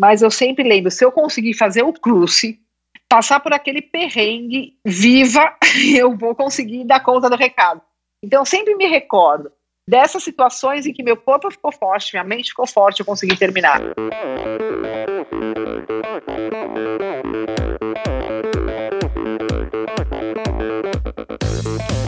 mas eu sempre lembro, se eu conseguir fazer o cruce, passar por aquele perrengue viva, eu vou conseguir dar conta do recado. Então, eu sempre me recordo dessas situações em que meu corpo ficou forte, minha mente ficou forte, eu consegui terminar.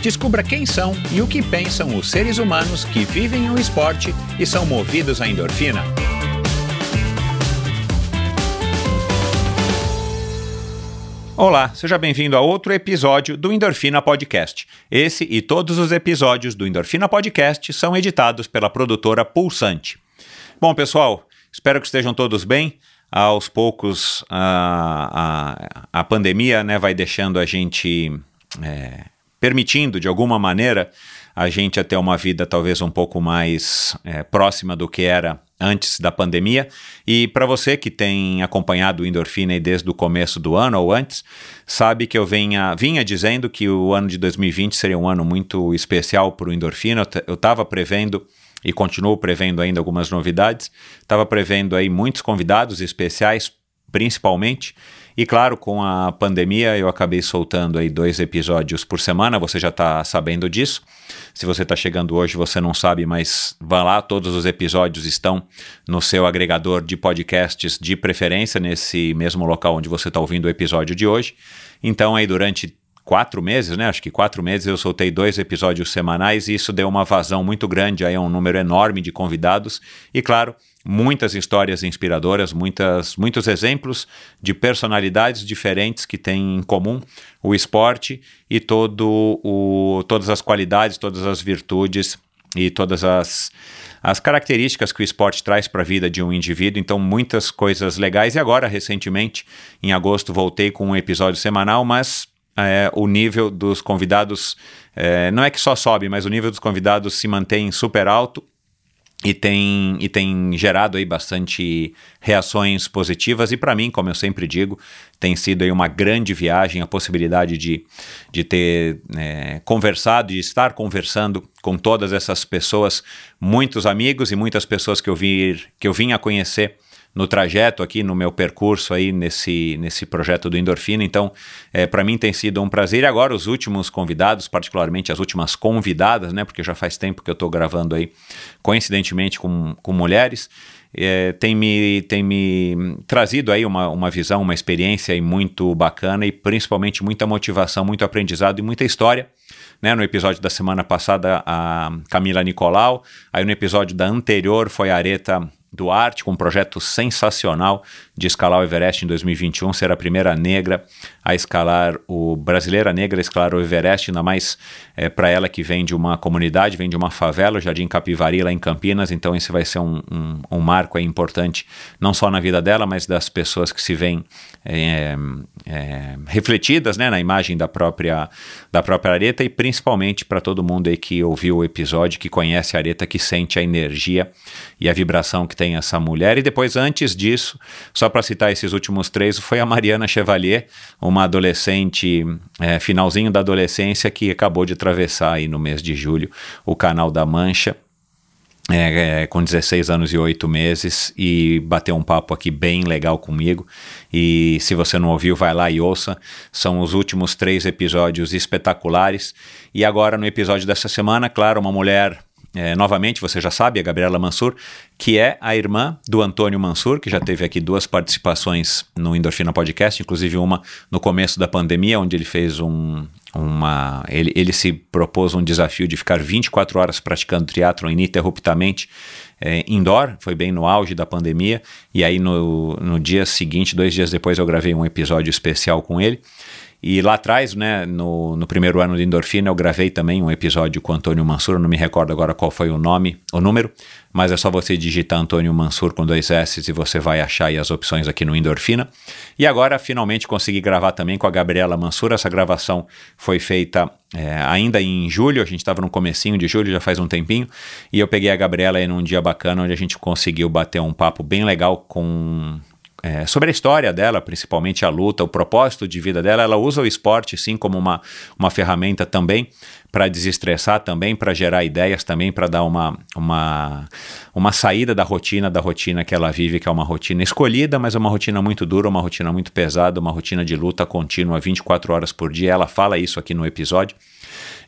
Descubra quem são e o que pensam os seres humanos que vivem o esporte e são movidos à endorfina. Olá, seja bem-vindo a outro episódio do Endorfina Podcast. Esse e todos os episódios do Endorfina Podcast são editados pela produtora Pulsante. Bom, pessoal, espero que estejam todos bem. Aos poucos, a, a, a pandemia né, vai deixando a gente. É, permitindo, de alguma maneira, a gente a ter uma vida talvez um pouco mais é, próxima do que era antes da pandemia. E para você que tem acompanhado o Endorfina desde o começo do ano ou antes, sabe que eu vinha, vinha dizendo que o ano de 2020 seria um ano muito especial para o Endorfina. Eu estava prevendo e continuo prevendo ainda algumas novidades. Estava prevendo aí muitos convidados especiais, principalmente. E claro, com a pandemia eu acabei soltando aí dois episódios por semana, você já está sabendo disso. Se você está chegando hoje, você não sabe, mas vá lá, todos os episódios estão no seu agregador de podcasts de preferência, nesse mesmo local onde você está ouvindo o episódio de hoje. Então aí durante quatro meses, né? Acho que quatro meses eu soltei dois episódios semanais e isso deu uma vazão muito grande, aí um número enorme de convidados e, claro, muitas histórias inspiradoras, muitas, muitos exemplos de personalidades diferentes que têm em comum o esporte e todo o, todas as qualidades, todas as virtudes e todas as, as características que o esporte traz para a vida de um indivíduo. Então, muitas coisas legais. E agora, recentemente, em agosto, voltei com um episódio semanal, mas é, o nível dos convidados é, não é que só sobe, mas o nível dos convidados se mantém super alto e tem, e tem gerado aí bastante reações positivas. E para mim, como eu sempre digo, tem sido aí uma grande viagem a possibilidade de, de ter é, conversado, de estar conversando com todas essas pessoas, muitos amigos e muitas pessoas que eu, vi, que eu vim a conhecer no trajeto aqui, no meu percurso aí nesse, nesse projeto do Endorfina. Então, é, para mim tem sido um prazer. E agora os últimos convidados, particularmente as últimas convidadas, né? Porque já faz tempo que eu estou gravando aí, coincidentemente com, com mulheres. É, tem, me, tem me trazido aí uma, uma visão, uma experiência aí muito bacana e principalmente muita motivação, muito aprendizado e muita história. Né, no episódio da semana passada, a Camila Nicolau. Aí no episódio da anterior foi a Areta Duarte, com um projeto sensacional de escalar o Everest em 2021, ser a primeira negra a escalar o brasileira negra a escalar o Everest, ainda mais é, para ela que vem de uma comunidade, vem de uma favela, o Jardim Capivari, lá em Campinas. Então, esse vai ser um, um, um marco é, importante, não só na vida dela, mas das pessoas que se veem é, é, refletidas né, na imagem da própria, da própria Areta e principalmente para todo mundo aí que ouviu o episódio, que conhece a Areta, que sente a energia e a vibração que tem essa mulher. E depois, antes disso, só para citar esses últimos três, foi a Mariana Chevalier, uma uma adolescente, é, finalzinho da adolescência, que acabou de atravessar aí no mês de julho o Canal da Mancha. É, é, com 16 anos e 8 meses e bateu um papo aqui bem legal comigo. E se você não ouviu, vai lá e ouça. São os últimos três episódios espetaculares. E agora, no episódio dessa semana, claro, uma mulher é, novamente, você já sabe, a Gabriela Mansur, que é a irmã do Antônio Mansur, que já teve aqui duas participações no Endorfina Podcast, inclusive uma no começo da pandemia, onde ele fez um, uma. Ele, ele se propôs um desafio de ficar 24 horas praticando triatlon ininterruptamente é, indoor, foi bem no auge da pandemia, e aí no, no dia seguinte, dois dias depois, eu gravei um episódio especial com ele. E lá atrás, né, no, no primeiro ano de endorfina, eu gravei também um episódio com Antônio Mansur, não me recordo agora qual foi o nome, o número, mas é só você digitar Antônio Mansur com dois S e você vai achar aí as opções aqui no Endorfina. E agora, finalmente, consegui gravar também com a Gabriela Mansur. Essa gravação foi feita é, ainda em julho, a gente estava no comecinho de julho, já faz um tempinho, e eu peguei a Gabriela aí num dia bacana, onde a gente conseguiu bater um papo bem legal com é, sobre a história dela, principalmente a luta, o propósito de vida dela. Ela usa o esporte, sim, como uma, uma ferramenta também para desestressar, também para gerar ideias, também para dar uma, uma, uma saída da rotina, da rotina que ela vive, que é uma rotina escolhida, mas é uma rotina muito dura, uma rotina muito pesada, uma rotina de luta contínua 24 horas por dia. Ela fala isso aqui no episódio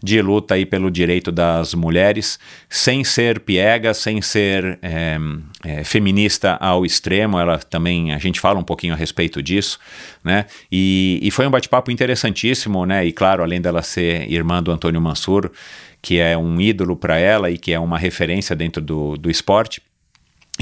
de luta aí pelo direito das mulheres, sem ser piega, sem ser é, é, feminista ao extremo. Ela também, a gente fala um pouquinho a respeito disso, né? E, e foi um bate-papo interessantíssimo, né? E claro, além dela ser irmã do Antônio Mansur, que é um ídolo para ela e que é uma referência dentro do, do esporte.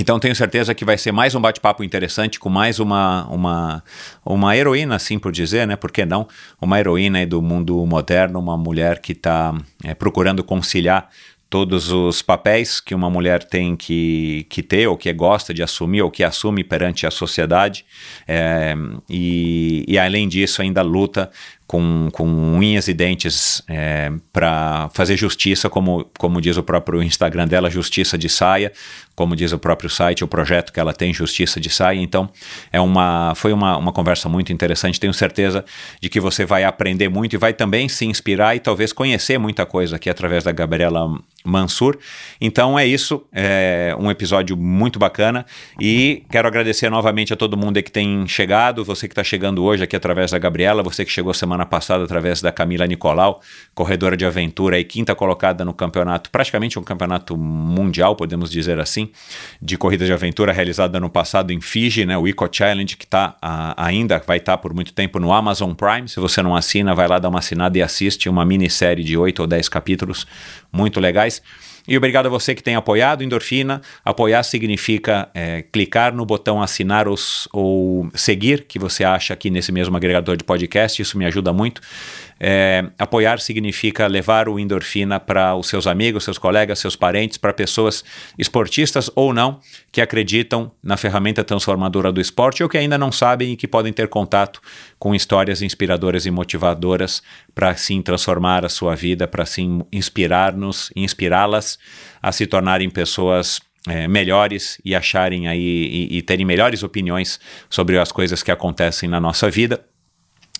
Então tenho certeza que vai ser mais um bate-papo interessante com mais uma, uma, uma heroína, assim por dizer, né? Por que não? Uma heroína do mundo moderno, uma mulher que está é, procurando conciliar todos os papéis que uma mulher tem que, que ter, ou que gosta de assumir, ou que assume perante a sociedade, é, e, e além disso ainda luta com, com unhas e dentes é, para fazer justiça, como, como diz o próprio Instagram dela, justiça de saia, como diz o próprio site, o projeto que ela tem, Justiça de Saia. Então, é uma, foi uma, uma conversa muito interessante. Tenho certeza de que você vai aprender muito e vai também se inspirar e talvez conhecer muita coisa aqui através da Gabriela Mansur. Então é isso, é um episódio muito bacana e quero agradecer novamente a todo mundo que tem chegado, você que está chegando hoje aqui através da Gabriela, você que chegou semana passada através da Camila Nicolau, corredora de aventura e quinta colocada no campeonato, praticamente um campeonato mundial, podemos dizer assim, de corrida de aventura realizada no passado em Fiji, né, o Eco Challenge, que tá, ainda vai estar tá por muito tempo no Amazon Prime. Se você não assina, vai lá dar uma assinada e assiste uma minissérie de 8 ou 10 capítulos muito legais. E obrigado a você que tem apoiado Endorfina. Apoiar significa é, clicar no botão assinar os, ou seguir, que você acha aqui nesse mesmo agregador de podcast. Isso me ajuda muito. É, apoiar significa levar o endorfina para os seus amigos, seus colegas, seus parentes, para pessoas esportistas ou não, que acreditam na ferramenta transformadora do esporte ou que ainda não sabem e que podem ter contato com histórias inspiradoras e motivadoras para assim transformar a sua vida, para assim inspirar-nos, inspirá-las a se tornarem pessoas é, melhores e acharem aí e, e terem melhores opiniões sobre as coisas que acontecem na nossa vida.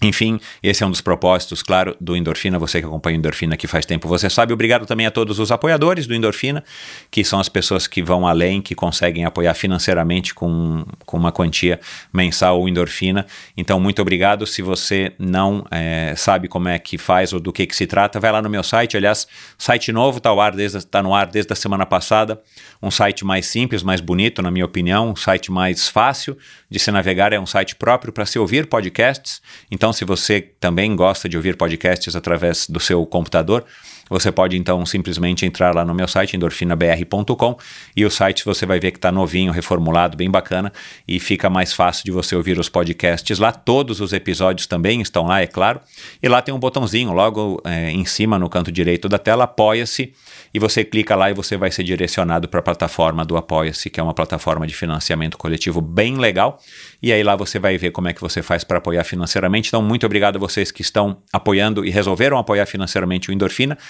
Enfim, esse é um dos propósitos, claro, do Endorfina. Você que acompanha o Endorfina aqui faz tempo, você sabe. Obrigado também a todos os apoiadores do Endorfina, que são as pessoas que vão além, que conseguem apoiar financeiramente com, com uma quantia mensal o Endorfina. Então, muito obrigado. Se você não é, sabe como é que faz ou do que, que se trata, vai lá no meu site. Aliás, site novo, está tá no ar desde a semana passada. Um site mais simples, mais bonito, na minha opinião. Um site mais fácil de se navegar. É um site próprio para se ouvir podcasts. Então, então, se você também gosta de ouvir podcasts através do seu computador, você pode então simplesmente entrar lá no meu site, endorfinabr.com, e o site você vai ver que está novinho, reformulado, bem bacana, e fica mais fácil de você ouvir os podcasts lá. Todos os episódios também estão lá, é claro. E lá tem um botãozinho logo é, em cima, no canto direito da tela, apoia-se, e você clica lá e você vai ser direcionado para a plataforma do Apoia-se, que é uma plataforma de financiamento coletivo bem legal. E aí lá você vai ver como é que você faz para apoiar financeiramente. Então, muito obrigado a vocês que estão apoiando e resolveram apoiar financeiramente o Endorfina.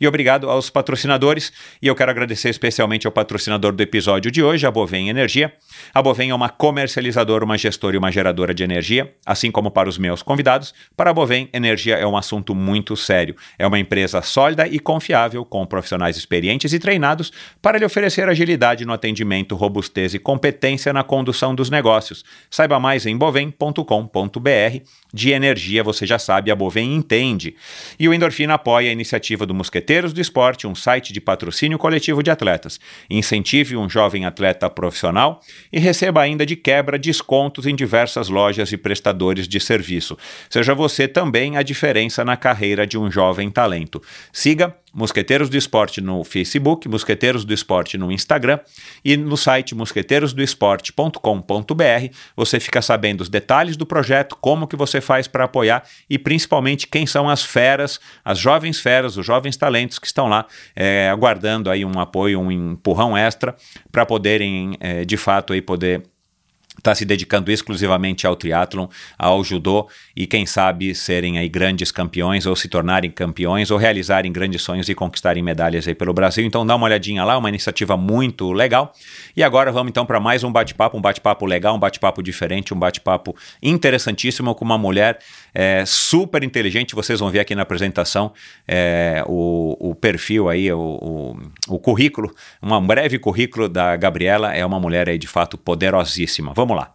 E obrigado aos patrocinadores. E eu quero agradecer especialmente ao patrocinador do episódio de hoje, a Bovem Energia. A Bovem é uma comercializadora, uma gestora e uma geradora de energia, assim como para os meus convidados. Para a Bovem, energia é um assunto muito sério. É uma empresa sólida e confiável, com profissionais experientes e treinados para lhe oferecer agilidade no atendimento, robustez e competência na condução dos negócios. Saiba mais em bovem.com.br. De energia, você já sabe, a Bovem entende. E o Endorfina apoia a iniciativa do Mosqueteiros do Esporte, um site de patrocínio coletivo de atletas. Incentive um jovem atleta profissional e receba ainda de quebra descontos em diversas lojas e prestadores de serviço. Seja você também a diferença na carreira de um jovem talento. Siga Mosqueteiros do Esporte no Facebook, Mosqueteiros do Esporte no Instagram e no site mosqueteirosdoesporte.com.br você fica sabendo os detalhes do projeto, como que você faz para apoiar e principalmente quem são as feras, as jovens feras, os jovens talentos que estão lá é, aguardando aí um apoio, um empurrão extra para poderem é, de fato aí poder está se dedicando exclusivamente ao triatlon, ao judô e quem sabe serem aí grandes campeões ou se tornarem campeões ou realizarem grandes sonhos e conquistarem medalhas aí pelo Brasil. Então dá uma olhadinha lá, uma iniciativa muito legal. E agora vamos então para mais um bate-papo, um bate-papo legal, um bate-papo diferente, um bate-papo interessantíssimo com uma mulher é, super inteligente. Vocês vão ver aqui na apresentação é, o, o, perfil aí, o, o, o currículo, um breve currículo da Gabriela. É uma mulher aí de fato poderosíssima. Vamos lá.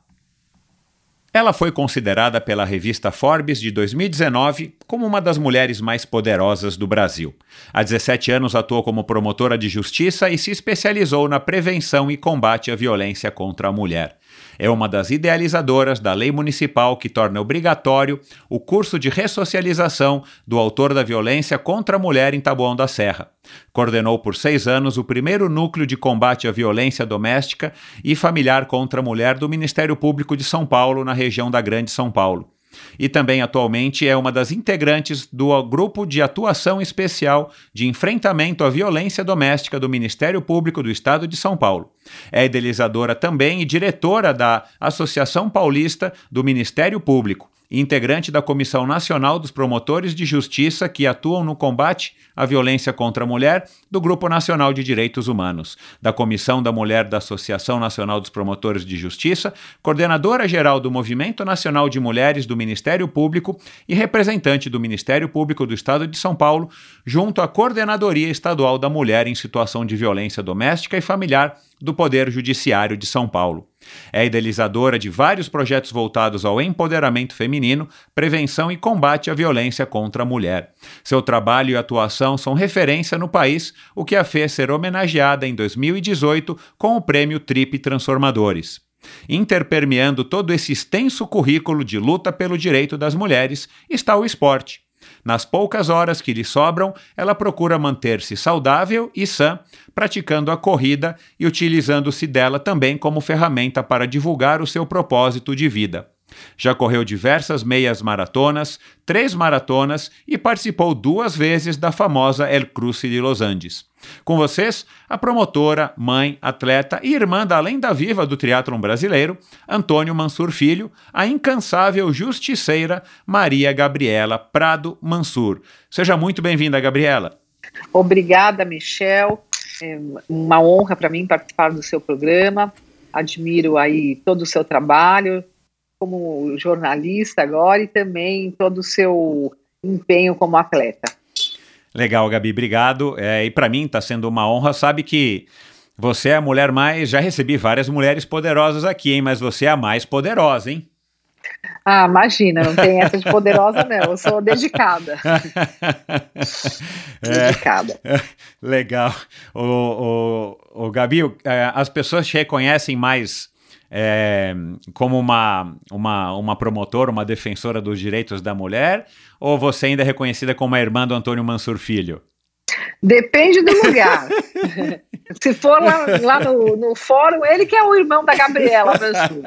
Ela foi considerada pela revista Forbes de 2019 como uma das mulheres mais poderosas do Brasil. Há 17 anos atuou como promotora de justiça e se especializou na prevenção e combate à violência contra a mulher. É uma das idealizadoras da lei municipal que torna obrigatório o curso de ressocialização do autor da violência contra a mulher em Taboão da Serra. Coordenou por seis anos o primeiro núcleo de combate à violência doméstica e familiar contra a mulher do Ministério Público de São Paulo, na região da Grande São Paulo e também atualmente é uma das integrantes do Grupo de Atuação Especial de Enfrentamento à Violência Doméstica do Ministério Público do Estado de São Paulo. É idealizadora também e diretora da Associação Paulista do Ministério Público integrante da Comissão Nacional dos Promotores de Justiça que atuam no combate à violência contra a mulher do Grupo Nacional de Direitos Humanos, da Comissão da Mulher da Associação Nacional dos Promotores de Justiça, coordenadora geral do Movimento Nacional de Mulheres do Ministério Público e representante do Ministério Público do Estado de São Paulo, junto à Coordenadoria Estadual da Mulher em Situação de Violência Doméstica e Familiar do Poder Judiciário de São Paulo. É idealizadora de vários projetos voltados ao empoderamento feminino, prevenção e combate à violência contra a mulher. Seu trabalho e atuação são referência no país, o que a fez ser homenageada em 2018 com o prêmio Trip Transformadores. Interpermeando todo esse extenso currículo de luta pelo direito das mulheres está o esporte. Nas poucas horas que lhe sobram, ela procura manter-se saudável e sã, praticando a corrida e utilizando-se dela também como ferramenta para divulgar o seu propósito de vida. Já correu diversas meias maratonas, três maratonas e participou duas vezes da famosa El Cruce de Los Andes. Com vocês, a promotora, mãe, atleta e irmã da lenda viva do triatlon brasileiro, Antônio Mansur Filho, a incansável justiceira Maria Gabriela Prado Mansur. Seja muito bem-vinda, Gabriela. Obrigada, Michel. É uma honra para mim participar do seu programa. Admiro aí todo o seu trabalho como jornalista agora e também todo o seu empenho como atleta. Legal, Gabi, obrigado. É, e para mim está sendo uma honra. Sabe que você é a mulher mais. Já recebi várias mulheres poderosas aqui, hein? Mas você é a mais poderosa, hein? Ah, imagina, não tem essa de poderosa, não. Eu sou dedicada. dedicada. É, legal. O, o, o Gabi, é, as pessoas te reconhecem mais é, como uma, uma, uma promotora, uma defensora dos direitos da mulher, ou você ainda é reconhecida como a irmã do Antônio Mansur Filho? Depende do lugar. se for lá, lá no, no, fórum, ele que é o irmão da Gabriela Mansur.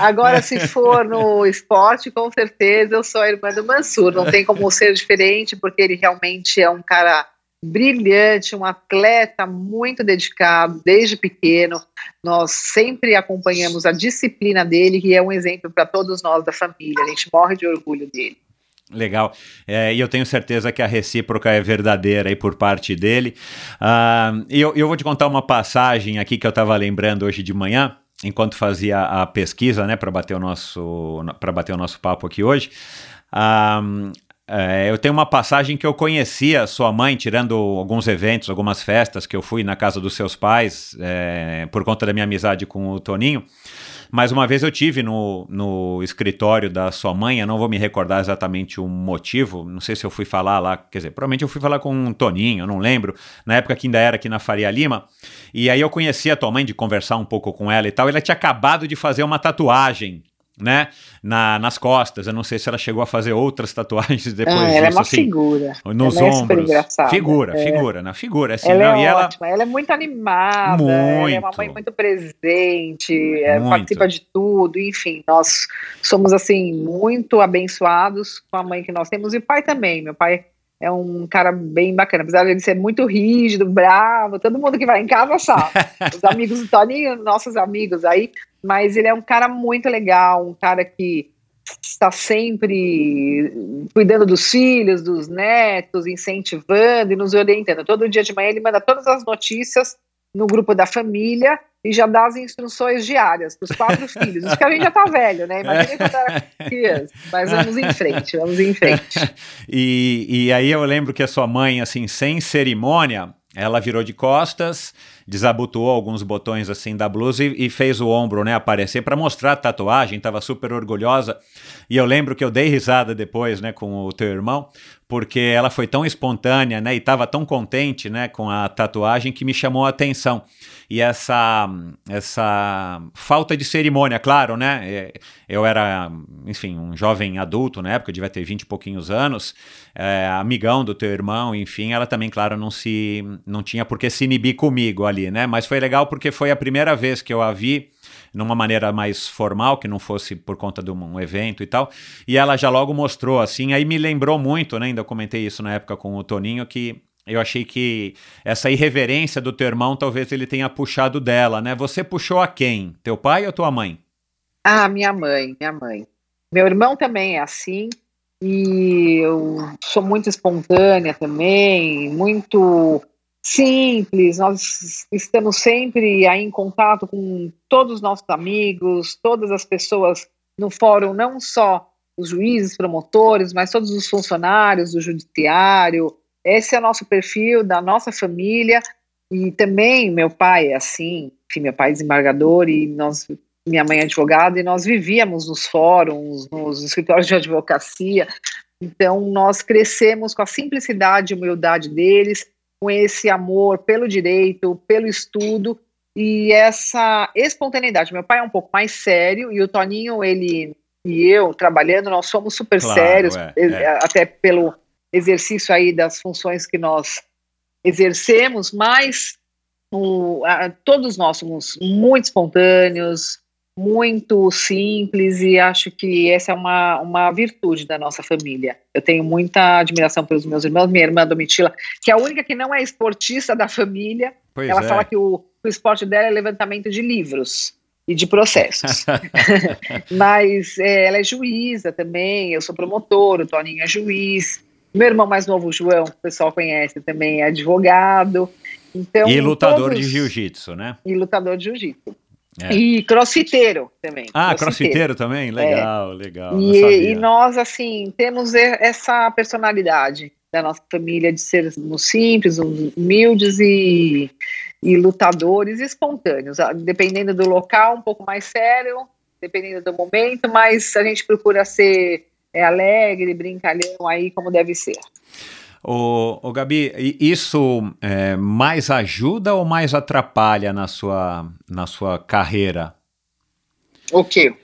Agora, se for no esporte, com certeza eu sou a irmã do Mansur. Não tem como ser diferente, porque ele realmente é um cara brilhante, um atleta muito dedicado desde pequeno. Nós sempre acompanhamos a disciplina dele, que é um exemplo para todos nós da família. A gente morre de orgulho dele. Legal. É, e eu tenho certeza que a recíproca é verdadeira aí por parte dele. Uh, eu, eu vou te contar uma passagem aqui que eu estava lembrando hoje de manhã, enquanto fazia a pesquisa, né, para bater o nosso para bater o nosso papo aqui hoje. Uh, é, eu tenho uma passagem que eu conhecia sua mãe, tirando alguns eventos, algumas festas que eu fui na casa dos seus pais, é, por conta da minha amizade com o Toninho. Mas uma vez eu tive no, no escritório da sua mãe, eu não vou me recordar exatamente o motivo, não sei se eu fui falar lá, quer dizer, provavelmente eu fui falar com o Toninho, eu não lembro, na época que ainda era aqui na Faria Lima, e aí eu conheci a tua mãe de conversar um pouco com ela e tal, ela tinha acabado de fazer uma tatuagem né, na, nas costas. Eu não sei se ela chegou a fazer outras tatuagens depois Ah, disso. ela é uma assim, figura. nos ela é ombros. engraçada. figura, É. figura, na figura, assim, ela não, é e ela ótima, ela é muito animada, ela é uma Muito. mãe muito presente, é, Muito. participa de tudo, enfim, nós somos assim muito abençoados com a mãe que nós temos e o pai também. Meu pai é um cara bem bacana, apesar de ele ser muito rígido, bravo, todo mundo que vai em casa sabe. Os amigos do Toninho, nossos amigos aí, mas ele é um cara muito legal, um cara que está sempre cuidando dos filhos, dos netos, incentivando e nos orientando. Todo dia de manhã ele manda todas as notícias no grupo da família e já dá as instruções diárias para os quatro filhos. Isso que a gente já tá velho, né? Imagina quando era criança. Mas vamos em frente, vamos em frente. E, e aí eu lembro que a sua mãe, assim, sem cerimônia, ela virou de costas, desabotoou alguns botões assim da blusa e, e fez o ombro, né, aparecer para mostrar a tatuagem, tava super orgulhosa. E eu lembro que eu dei risada depois, né, com o teu irmão, porque ela foi tão espontânea, né, e tava tão contente, né, com a tatuagem que me chamou a atenção. E essa essa falta de cerimônia, claro, né? é, Eu era, enfim, um jovem adulto na época, eu devia ter 20 e pouquinhos anos, é, amigão do teu irmão, enfim, ela também, claro, não se não tinha por que se inibir comigo ali, né? Mas foi legal porque foi a primeira vez que eu a vi numa maneira mais formal, que não fosse por conta de um evento e tal. E ela já logo mostrou assim, aí me lembrou muito, né? Ainda comentei isso na época com o Toninho que eu achei que essa irreverência do teu irmão talvez ele tenha puxado dela, né? Você puxou a quem? Teu pai ou tua mãe? Ah, minha mãe, minha mãe. Meu irmão também é assim, e eu sou muito espontânea também, muito simples. Nós estamos sempre aí em contato com todos os nossos amigos, todas as pessoas no fórum, não só os juízes, promotores, mas todos os funcionários do judiciário. Esse é o nosso perfil da nossa família. E também meu pai é assim, enfim, meu pai é desembargador e nós minha mãe é advogada, e nós vivíamos nos fóruns, nos escritórios de advocacia, então nós crescemos com a simplicidade e humildade deles, com esse amor pelo direito, pelo estudo, e essa espontaneidade. Meu pai é um pouco mais sério, e o Toninho, ele e eu, trabalhando, nós somos super Claro, sérios, é, é. até pelo exercício aí das funções que nós exercemos, mas o, a, todos nós somos muito espontâneos, muito simples e acho que essa é uma, uma virtude da nossa família. Eu tenho muita admiração pelos meus irmãos, minha irmã Domitila, que é a única que não é esportista da família. Pois Ela é. fala que o, o esporte dela é levantamento de livros e de processos. Mas é, ela é juíza também, eu sou promotor, o Toninho é juiz. Meu irmão mais novo, o João, que o pessoal conhece também, é advogado. Então, e lutador todos- de jiu-jitsu, né? E lutador de jiu-jitsu. É. E crossfiteiro também. Ah, crossfiteiro também? Legal, legal. não sabia. E, e nós, assim, temos essa personalidade da nossa família de sermos simples, humildes e, e lutadores espontâneos. Ah, Dependendo do local, um pouco mais sério, dependendo do momento, mas a gente procura ser é, alegre, brincalhão aí, como deve ser. Ô, ô, Gabi, isso é, mais ajuda ou mais atrapalha na sua, na sua carreira? O quê?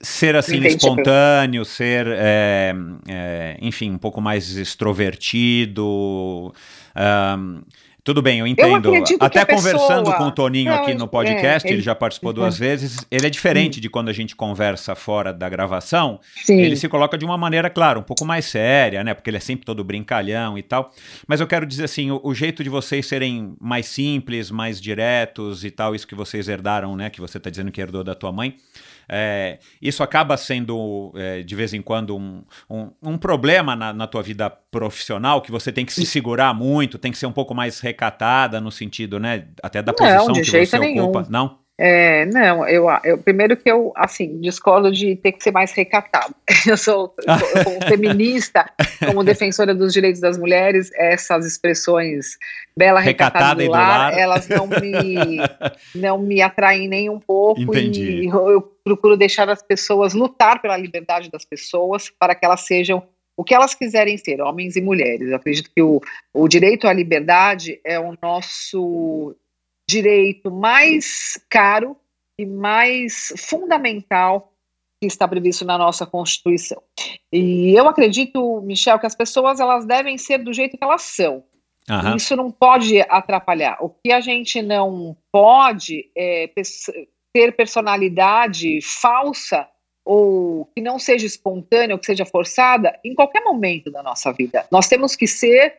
Ser assim Entendi. espontâneo, ser, é, é, enfim, um pouco mais extrovertido. ahn, tudo bem, eu entendo. que Até conversando pessoa- com o Toninho Não, aqui é, no podcast, ele ele- já participou duas vezes. Ele é diferente de quando a gente conversa fora da gravação. Sim. Ele se coloca de uma maneira, claro, um pouco mais séria, né? Porque ele é sempre todo brincalhão e tal. Mas eu quero dizer assim, o, o jeito de vocês serem mais simples, mais diretos e tal, isso que vocês herdaram, né? Que você tá dizendo que herdou da tua mãe. É, isso acaba sendo, é, de vez em quando, um, um, um problema na, na tua vida profissional, que você tem que se segurar muito, tem que ser um pouco mais recatada no sentido, né? Até da Não, posição que você nenhum. ocupa. Não? É, não, eu, eu primeiro que eu assim discordo de ter que ser mais recatado. Eu sou, eu como feminista, como defensora dos direitos das mulheres, essas expressões bela Recatada recatada e do lar. elas não me não me atraem nem um pouco Entendi. e eu, eu procuro deixar as pessoas lutar pela liberdade das pessoas para que elas sejam o que elas quiserem ser, homens e mulheres. Eu acredito que o, o direito à liberdade é o nosso direito mais caro e mais fundamental que está previsto na nossa Constituição. E eu acredito, Michel, que as pessoas elas devem ser do jeito que elas são. Aham. Isso não pode atrapalhar. O que a gente não pode é ter personalidade falsa ou que não seja espontânea ou que seja forçada em qualquer momento da nossa vida. Nós temos que ser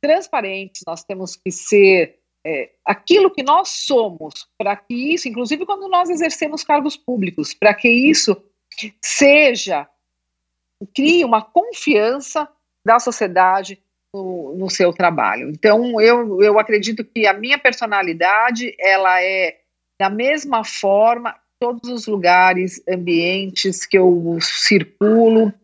transparentes, nós temos que ser é, aquilo que nós somos, para que isso, inclusive quando nós exercemos cargos públicos, para que isso seja, crie uma confiança da sociedade no, no seu trabalho. Então, eu, eu acredito que a minha personalidade, ela é da mesma forma, todos os lugares, ambientes que eu circulo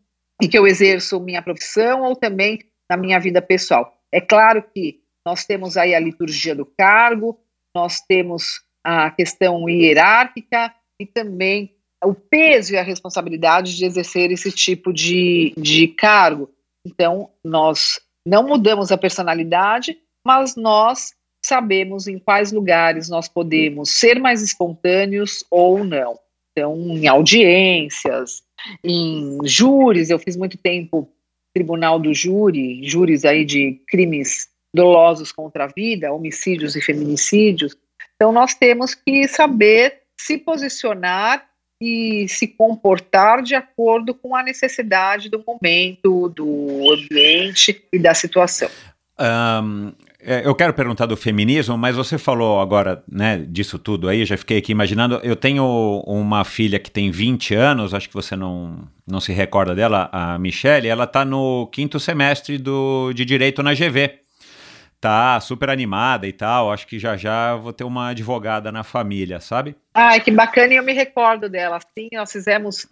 e que eu exerço minha profissão ou também na minha vida pessoal. É claro que nós temos aí a liturgia do cargo, nós temos a questão hierárquica e também o peso e a responsabilidade de exercer esse tipo de, de cargo. Então, nós não mudamos a personalidade, mas nós sabemos em quais lugares nós podemos ser mais espontâneos ou não. Então, em audiências, em júris, eu fiz muito tempo tribunal do júri, júris aí de crimes dolosos contra a vida, homicídios e feminicídios. Então, nós temos que saber se posicionar e se comportar de acordo com a necessidade do momento, do ambiente e da situação. Um, é, eu quero perguntar do feminismo, mas você falou agora né, disso tudo aí, já fiquei aqui imaginando. Eu tenho uma filha que tem 20 anos, acho que você não, não se recorda dela, a Michelle, ela está no quinto semestre do, de Direito na GV. Tá super animada e tal, acho que já já vou ter uma advogada na família, sabe? Ai, que bacana, e eu me recordo dela. Sim, nós fizemos,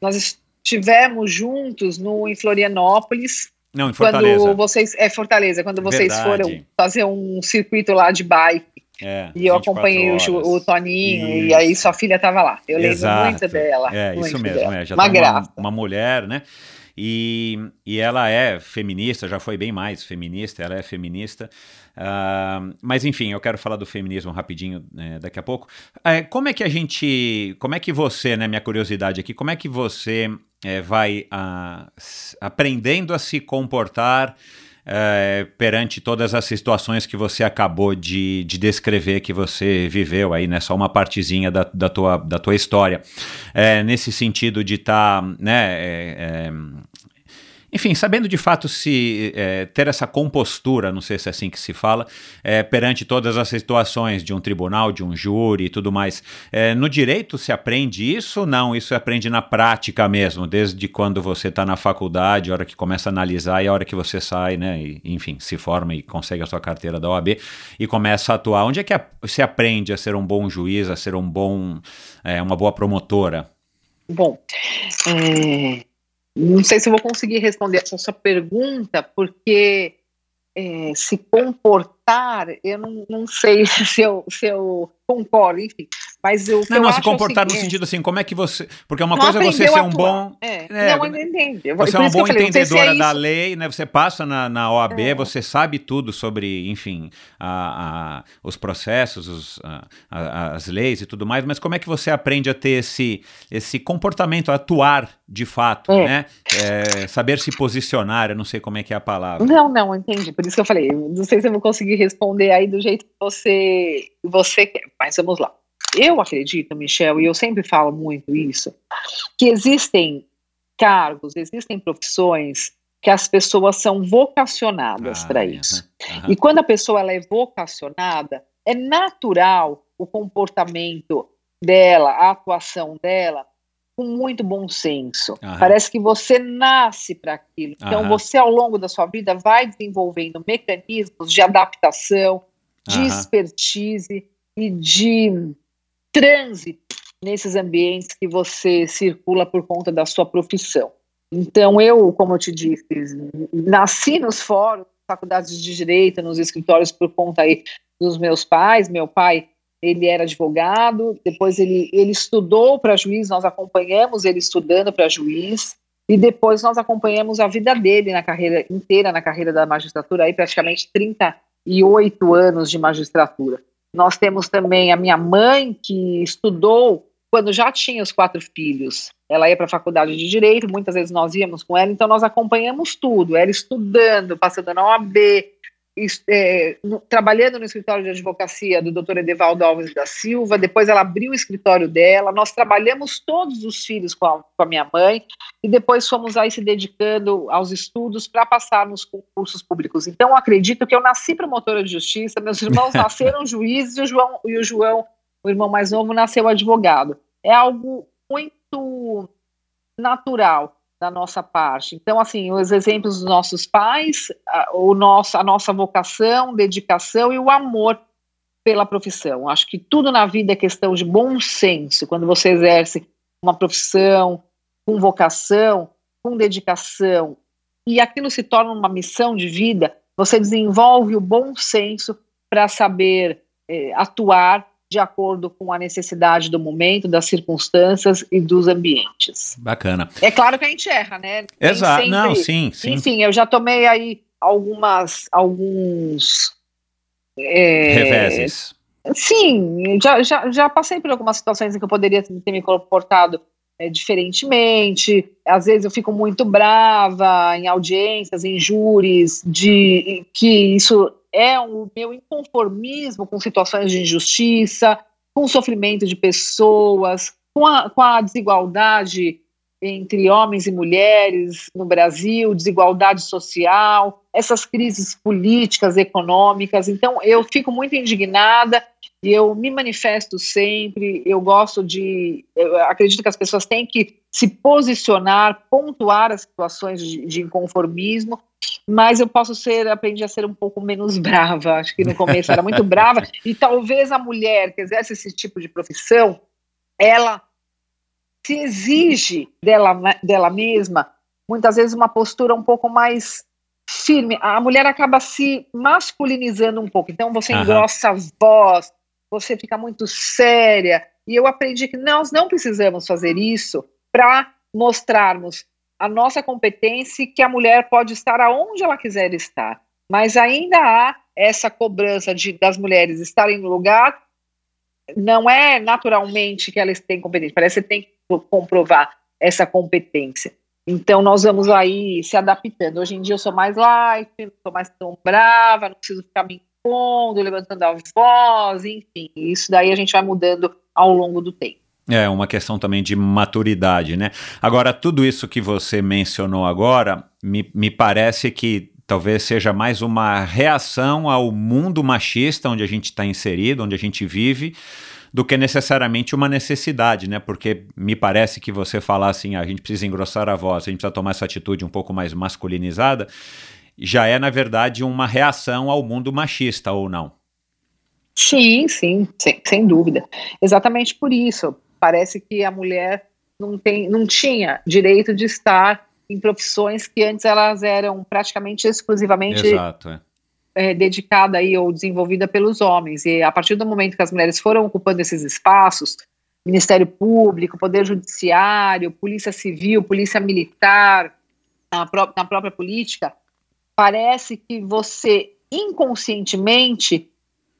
nós estivemos juntos no, em Florianópolis, Não, em Fortaleza. quando vocês, é Fortaleza, quando vocês Verdade. foram fazer um circuito lá de bike, É, e eu 24 acompanhei o, o Toninho, Isso. e aí sua filha estava lá. Eu lembro Exato. muito dela. É, muito isso mesmo, dela. é, já Uma graça. uma, uma mulher, né? E, e ela é feminista, já foi bem mais feminista, ela é feminista. Ah, mas enfim, eu quero falar do feminismo rapidinho né, daqui a pouco. É, como é que a gente. Como é que você, né? Minha curiosidade aqui, como é que você é, vai s- aprendendo a se comportar é, perante todas as situações que você acabou de, de descrever, que você viveu aí, né? Só uma partezinha da, da, tua, da tua história. É, nesse sentido de estar, né? é, é, enfim, sabendo de fato se é, ter essa compostura, não sei se é assim que se fala, é, perante todas as situações de um tribunal, de um júri e tudo mais. É, no direito se aprende isso não? Isso se aprende na prática mesmo, desde quando você está na faculdade, a hora que começa a analisar e a hora que você sai, né? E, enfim, se forma e consegue a sua carteira da OAB e começa a atuar. Onde é que se aprende a ser um bom juiz, a ser um bom, é, uma boa promotora? Bom, é, não sei se vou conseguir responder essa sua pergunta, porque é, se comportar, eu não, não sei se eu, se eu concordo, enfim. Mas que Não, eu não, acho se comportar é no seguinte, sentido assim, como é que você. Porque uma não coisa é você ser um bom. É, É, não, eu entendi. Eu- Você é eu boa falei, não se é entendedora da lei, né? Você passa na, na OAB, É. você sabe tudo sobre, enfim, a, a- os processos, os- a- a- as leis e tudo mais, mas como é que você aprende a ter esse, esse comportamento, a atuar de fato, É. né? É, saber se posicionar, eu não sei como é que é a palavra. Não, não, entendi. Por isso que eu falei, não sei se eu vou conseguir responder aí do jeito que você, você quer, mas vamos lá. Eu acredito, Michel, e eu sempre falo muito isso, que existem cargos, existem profissões que as pessoas são vocacionadas Ah, para aham, isso. aham. E quando a pessoa ela é vocacionada, é natural o comportamento dela, a atuação dela, com muito bom senso. Aham. Parece que você nasce para aquilo. Então, Aham. você, ao longo da sua vida, vai desenvolvendo mecanismos de adaptação, de Aham. expertise e de trânsito nesses ambientes que você circula por conta da sua profissão. Então, eu, como eu te disse, nasci nos fóruns, faculdades de direito, nos escritórios por conta aí dos meus pais. Meu pai, ele era advogado, depois ele, ele estudou para juiz, nós acompanhamos ele estudando para juiz, e depois nós acompanhamos a vida dele na carreira inteira, na carreira da magistratura, aí praticamente 38 anos de magistratura. Nós temos também a minha mãe, que estudou quando já tinha os quatro filhos, ela ia para a faculdade de direito, muitas vezes nós íamos com ela, então nós acompanhamos tudo, ela estudando, passando na OAB, é, no, trabalhando no escritório de advocacia do Dr. Edevaldo Alves da Silva, depois ela abriu o escritório dela, nós trabalhamos todos os filhos com a, com a minha mãe, e depois fomos aí se dedicando aos estudos para passar nos concursos públicos. Então, acredito que eu nasci promotora de justiça, meus irmãos nasceram juízes e o João, e o João, o irmão mais novo, nasceu advogado. É algo muito natural da nossa parte. Então, assim, os exemplos dos nossos pais, a, o nosso, a nossa vocação, dedicação e o amor pela profissão. Acho que tudo na vida é questão de bom senso. Quando você exerce uma profissão com vocação, com dedicação, e aquilo se torna uma missão de vida, você desenvolve o bom senso para saber eh, atuar de acordo com a necessidade do momento, das circunstâncias e dos ambientes. Bacana. É claro que a gente erra, né? Exato. Sempre, Não, sim, sim. Enfim, eu já tomei aí algumas, alguns é, reveses. Sim, já, já, já passei por algumas situações em que eu poderia ter me comportado é, diferentemente. Às vezes eu fico muito brava em audiências, em júris, de que isso é o meu inconformismo com situações de injustiça, com o sofrimento de pessoas, com a, com a desigualdade entre homens e mulheres no Brasil, desigualdade social, essas crises políticas, econômicas. Então, eu fico muito indignada e eu me manifesto sempre. Eu gosto de. Eu acredito que as pessoas têm que se posicionar, pontuar as situações de, de inconformismo mas eu posso ser, aprendi a ser um pouco menos brava. Acho que no começo era muito brava, e talvez a mulher que exerce esse tipo de profissão, ela se exige dela, dela mesma, muitas vezes uma postura um pouco mais firme. A mulher acaba se masculinizando um pouco, então você engrossa a voz, você fica muito séria. E eu aprendi que nós não precisamos fazer isso para mostrarmos a nossa competência que a mulher pode estar aonde ela quiser estar. Mas ainda há essa cobrança de, das mulheres estarem no lugar, não é naturalmente que elas têm competência, parece que tem que comprovar essa competência. Então nós vamos aí se adaptando. Hoje em dia eu sou mais light, não sou mais tão brava, não preciso ficar me impondo, levantando a voz, enfim. Isso daí a gente vai mudando ao longo do tempo. É uma questão também de maturidade, né? Agora, tudo isso que você mencionou agora, me, me parece que talvez seja mais uma reação ao mundo machista onde a gente está inserido, onde a gente vive, do que necessariamente uma necessidade, né? Porque me parece que você falar assim, ah, a gente precisa engrossar a voz, a gente precisa tomar essa atitude um pouco mais masculinizada, já é, na verdade, uma reação ao mundo machista, ou não? Sim, sim, sem, sem dúvida. Exatamente por isso parece que a mulher não, tem, não tinha direito de estar em profissões que antes elas eram praticamente exclusivamente Exato, é. É, dedicada aí ou desenvolvida pelos homens. E a partir do momento que as mulheres foram ocupando esses espaços, Ministério Público, Poder Judiciário, Polícia Civil, Polícia Militar, na, pró na própria política, parece que você inconscientemente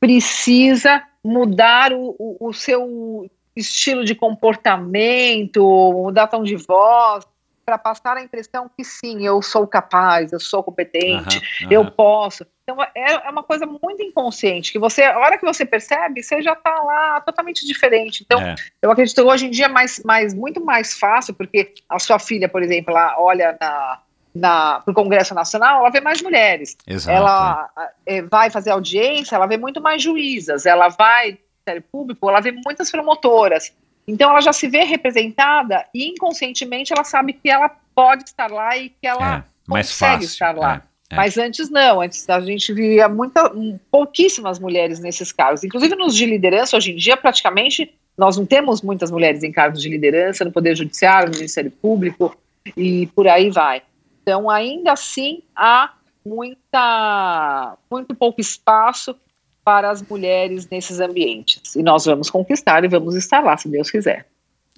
precisa mudar o, o, o seu estilo de comportamento, mudar tom de voz, para passar a impressão que sim, eu sou capaz, eu sou competente, uhum, uhum. eu posso. Então é, é, uma coisa muito inconsciente, que você, a hora que você percebe, você já está lá totalmente diferente. Então, é. eu acredito que hoje em dia é mais, mais, muito mais fácil, porque a sua filha, por exemplo, ela olha na, na, para o Congresso Nacional, ela vê mais mulheres. Exato, ela é. vai fazer audiência, ela vê muito mais juízas, ela vai Ministério Público, ela vê muitas promotoras. Então ela já se vê representada e inconscientemente ela sabe que ela pode estar lá e que ela é, consegue fácil, estar lá. É, é. Mas antes não, antes a gente via muita, pouquíssimas mulheres nesses cargos. Inclusive nos de liderança, hoje em dia, praticamente, nós não temos muitas mulheres em cargos de liderança no Poder Judiciário, no Ministério Público e por aí vai. Então, ainda assim, há muita, muito pouco espaço para as mulheres nesses ambientes. E nós vamos conquistar e vamos estar lá, se Deus quiser.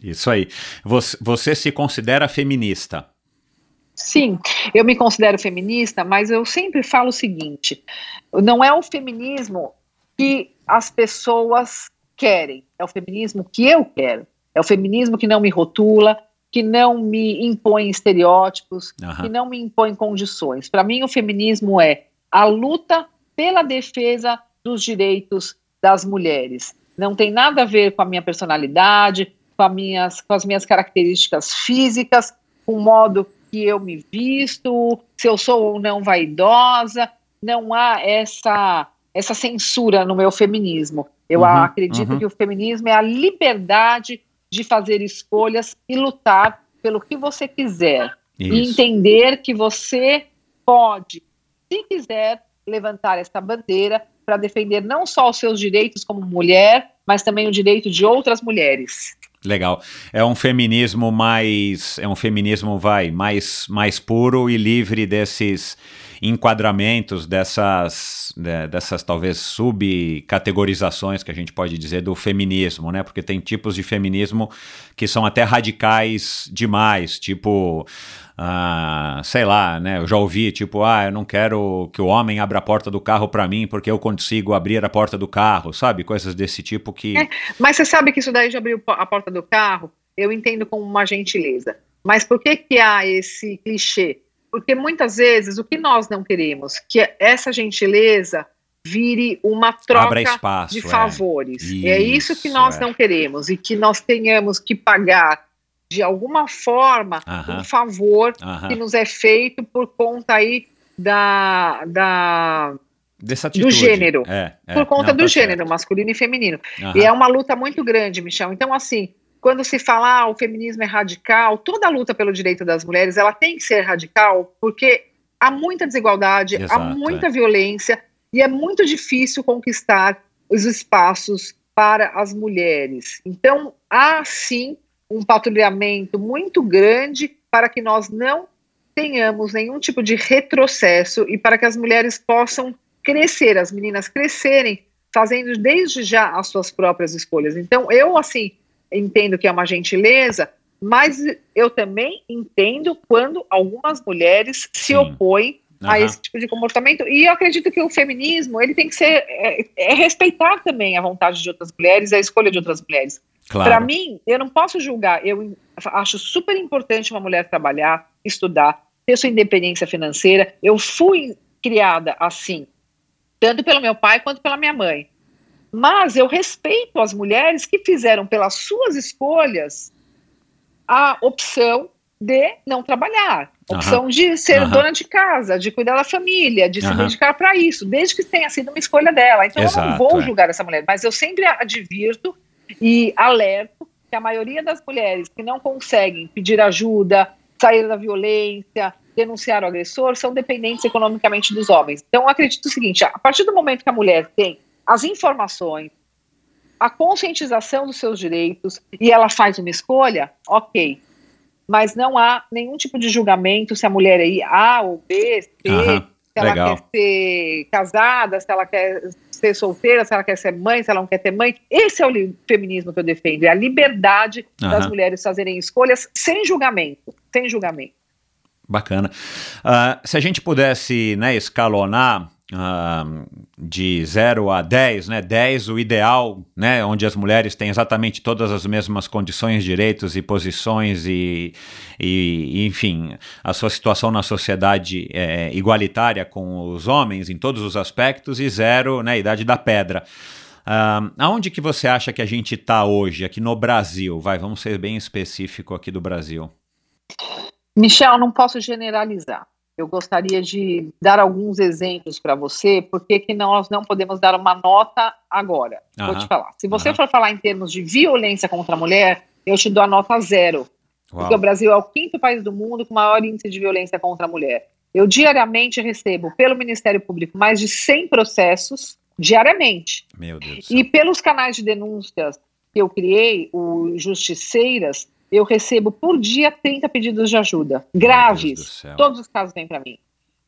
Isso aí. Você, você se considera feminista? Sim, eu me considero feminista, mas eu sempre falo o seguinte: não é o feminismo que as pessoas querem, é o feminismo que eu quero. É o feminismo que não me rotula, que não me impõe estereótipos, Aham. que não me impõe condições. Para mim, o feminismo é a luta pela defesa dos direitos das mulheres. Não tem nada a ver com a minha personalidade, com, a minhas, com as minhas características físicas, com o modo que eu me visto, se eu sou ou não vaidosa. Não há essa, essa censura no meu feminismo. Eu Uhum, acredito uhum. que o feminismo é a liberdade de fazer escolhas e lutar pelo que você quiser. E Isso. entender que você pode, se quiser, levantar essa bandeira para defender não só os seus direitos como mulher, mas também o direito de outras mulheres. Legal. É um feminismo mais. É um feminismo, vai, mais, mais puro e livre desses enquadramentos, dessas, de- dessas talvez subcategorizações que a gente pode dizer do feminismo, né? Porque tem tipos de feminismo que são até radicais demais, tipo. ah, sei lá, né? Eu já ouvi, tipo, ah, eu não quero que o homem abra a porta do carro para mim porque eu consigo abrir a porta do carro, sabe? Coisas desse tipo que. É. Mas você sabe que isso daí de abrir a porta do carro, eu entendo como uma gentileza. Mas por que que há esse clichê? Porque muitas vezes o que nós não queremos, que essa gentileza vire uma troca espaço, de é. favores. é isso que Isso, nós é. não queremos e que nós tenhamos que pagar de alguma forma Aham. um favor Aham. que nos é feito por conta aí da, da Dessa do gênero. É, é. por conta Não, do tá gênero certo. masculino e feminino. Aham. E é uma luta muito grande, Michel. Então, assim, quando se fala ah, o feminismo é radical, toda a luta pelo direito das mulheres, ela tem que ser radical, porque há muita desigualdade, há Exato, muita violência e é muito difícil conquistar os espaços para as mulheres. Então, há sim um patrulhamento muito grande para que nós não tenhamos nenhum tipo de retrocesso e para que as mulheres possam crescer, as meninas crescerem, fazendo desde já as suas próprias escolhas. Então, eu, assim, entendo que é uma gentileza, mas eu também entendo quando algumas mulheres se Sim. opõem a Aham. esse tipo de comportamento. E eu acredito que o feminismo, ele tem que ser, é, é respeitar também a vontade de outras mulheres, a escolha de outras mulheres. Claro. Para mim, eu não posso julgar. Eu acho super importante uma mulher trabalhar, estudar, ter sua independência financeira. Eu fui criada assim, tanto pelo meu pai quanto pela minha mãe. Mas eu respeito as mulheres que fizeram pelas suas escolhas a opção de não trabalhar, opção de ser Aham. dona de casa, de cuidar da família, de se dedicar para isso, desde que tenha sido uma escolha dela. Então eu não Exato, vou é. julgar essa mulher, mas eu sempre advirto e alerto que a maioria das mulheres que não conseguem pedir ajuda, sair da violência, denunciar o agressor, são dependentes economicamente dos homens. Então, eu acredito o seguinte: a partir do momento que a mulher tem as informações, a conscientização dos seus direitos e ela faz uma escolha, ok. Mas não há nenhum tipo de julgamento se a mulher é A ou B, C, se ela legal. quer ser casada, se ela quer ser solteira, se ela quer ser mãe, se ela não quer ter mãe. Esse é o feminismo que eu defendo, é a liberdade das mulheres fazerem escolhas sem julgamento, sem julgamento. Bacana. Ah, se a gente pudesse né, escalonar de 0 a 10, né, 10 o ideal, né, onde as mulheres têm exatamente todas as mesmas condições, direitos e posições e, e enfim, a sua situação na sociedade é igualitária com os homens em todos os aspectos e zero, né, idade da pedra. Ah, aonde que você acha que a gente está hoje, aqui no Brasil? Vai, vamos ser bem específico aqui do Brasil. Michel, não posso generalizar. Eu gostaria de dar alguns exemplos para você, porque que nós não podemos dar uma nota agora. Vou Aham. te falar. Se você Aham. for falar em termos de violência contra a mulher, eu te dou a nota zero. Uau. Porque o Brasil é o quinto país do mundo com maior índice de violência contra a mulher. Eu diariamente recebo pelo Ministério Público mais de 100 processos, diariamente. Meu Deus. E pelos canais de denúncias que eu criei, o Justiceiras, eu recebo por dia 30 pedidos de ajuda, graves. Todos os casos vêm para mim.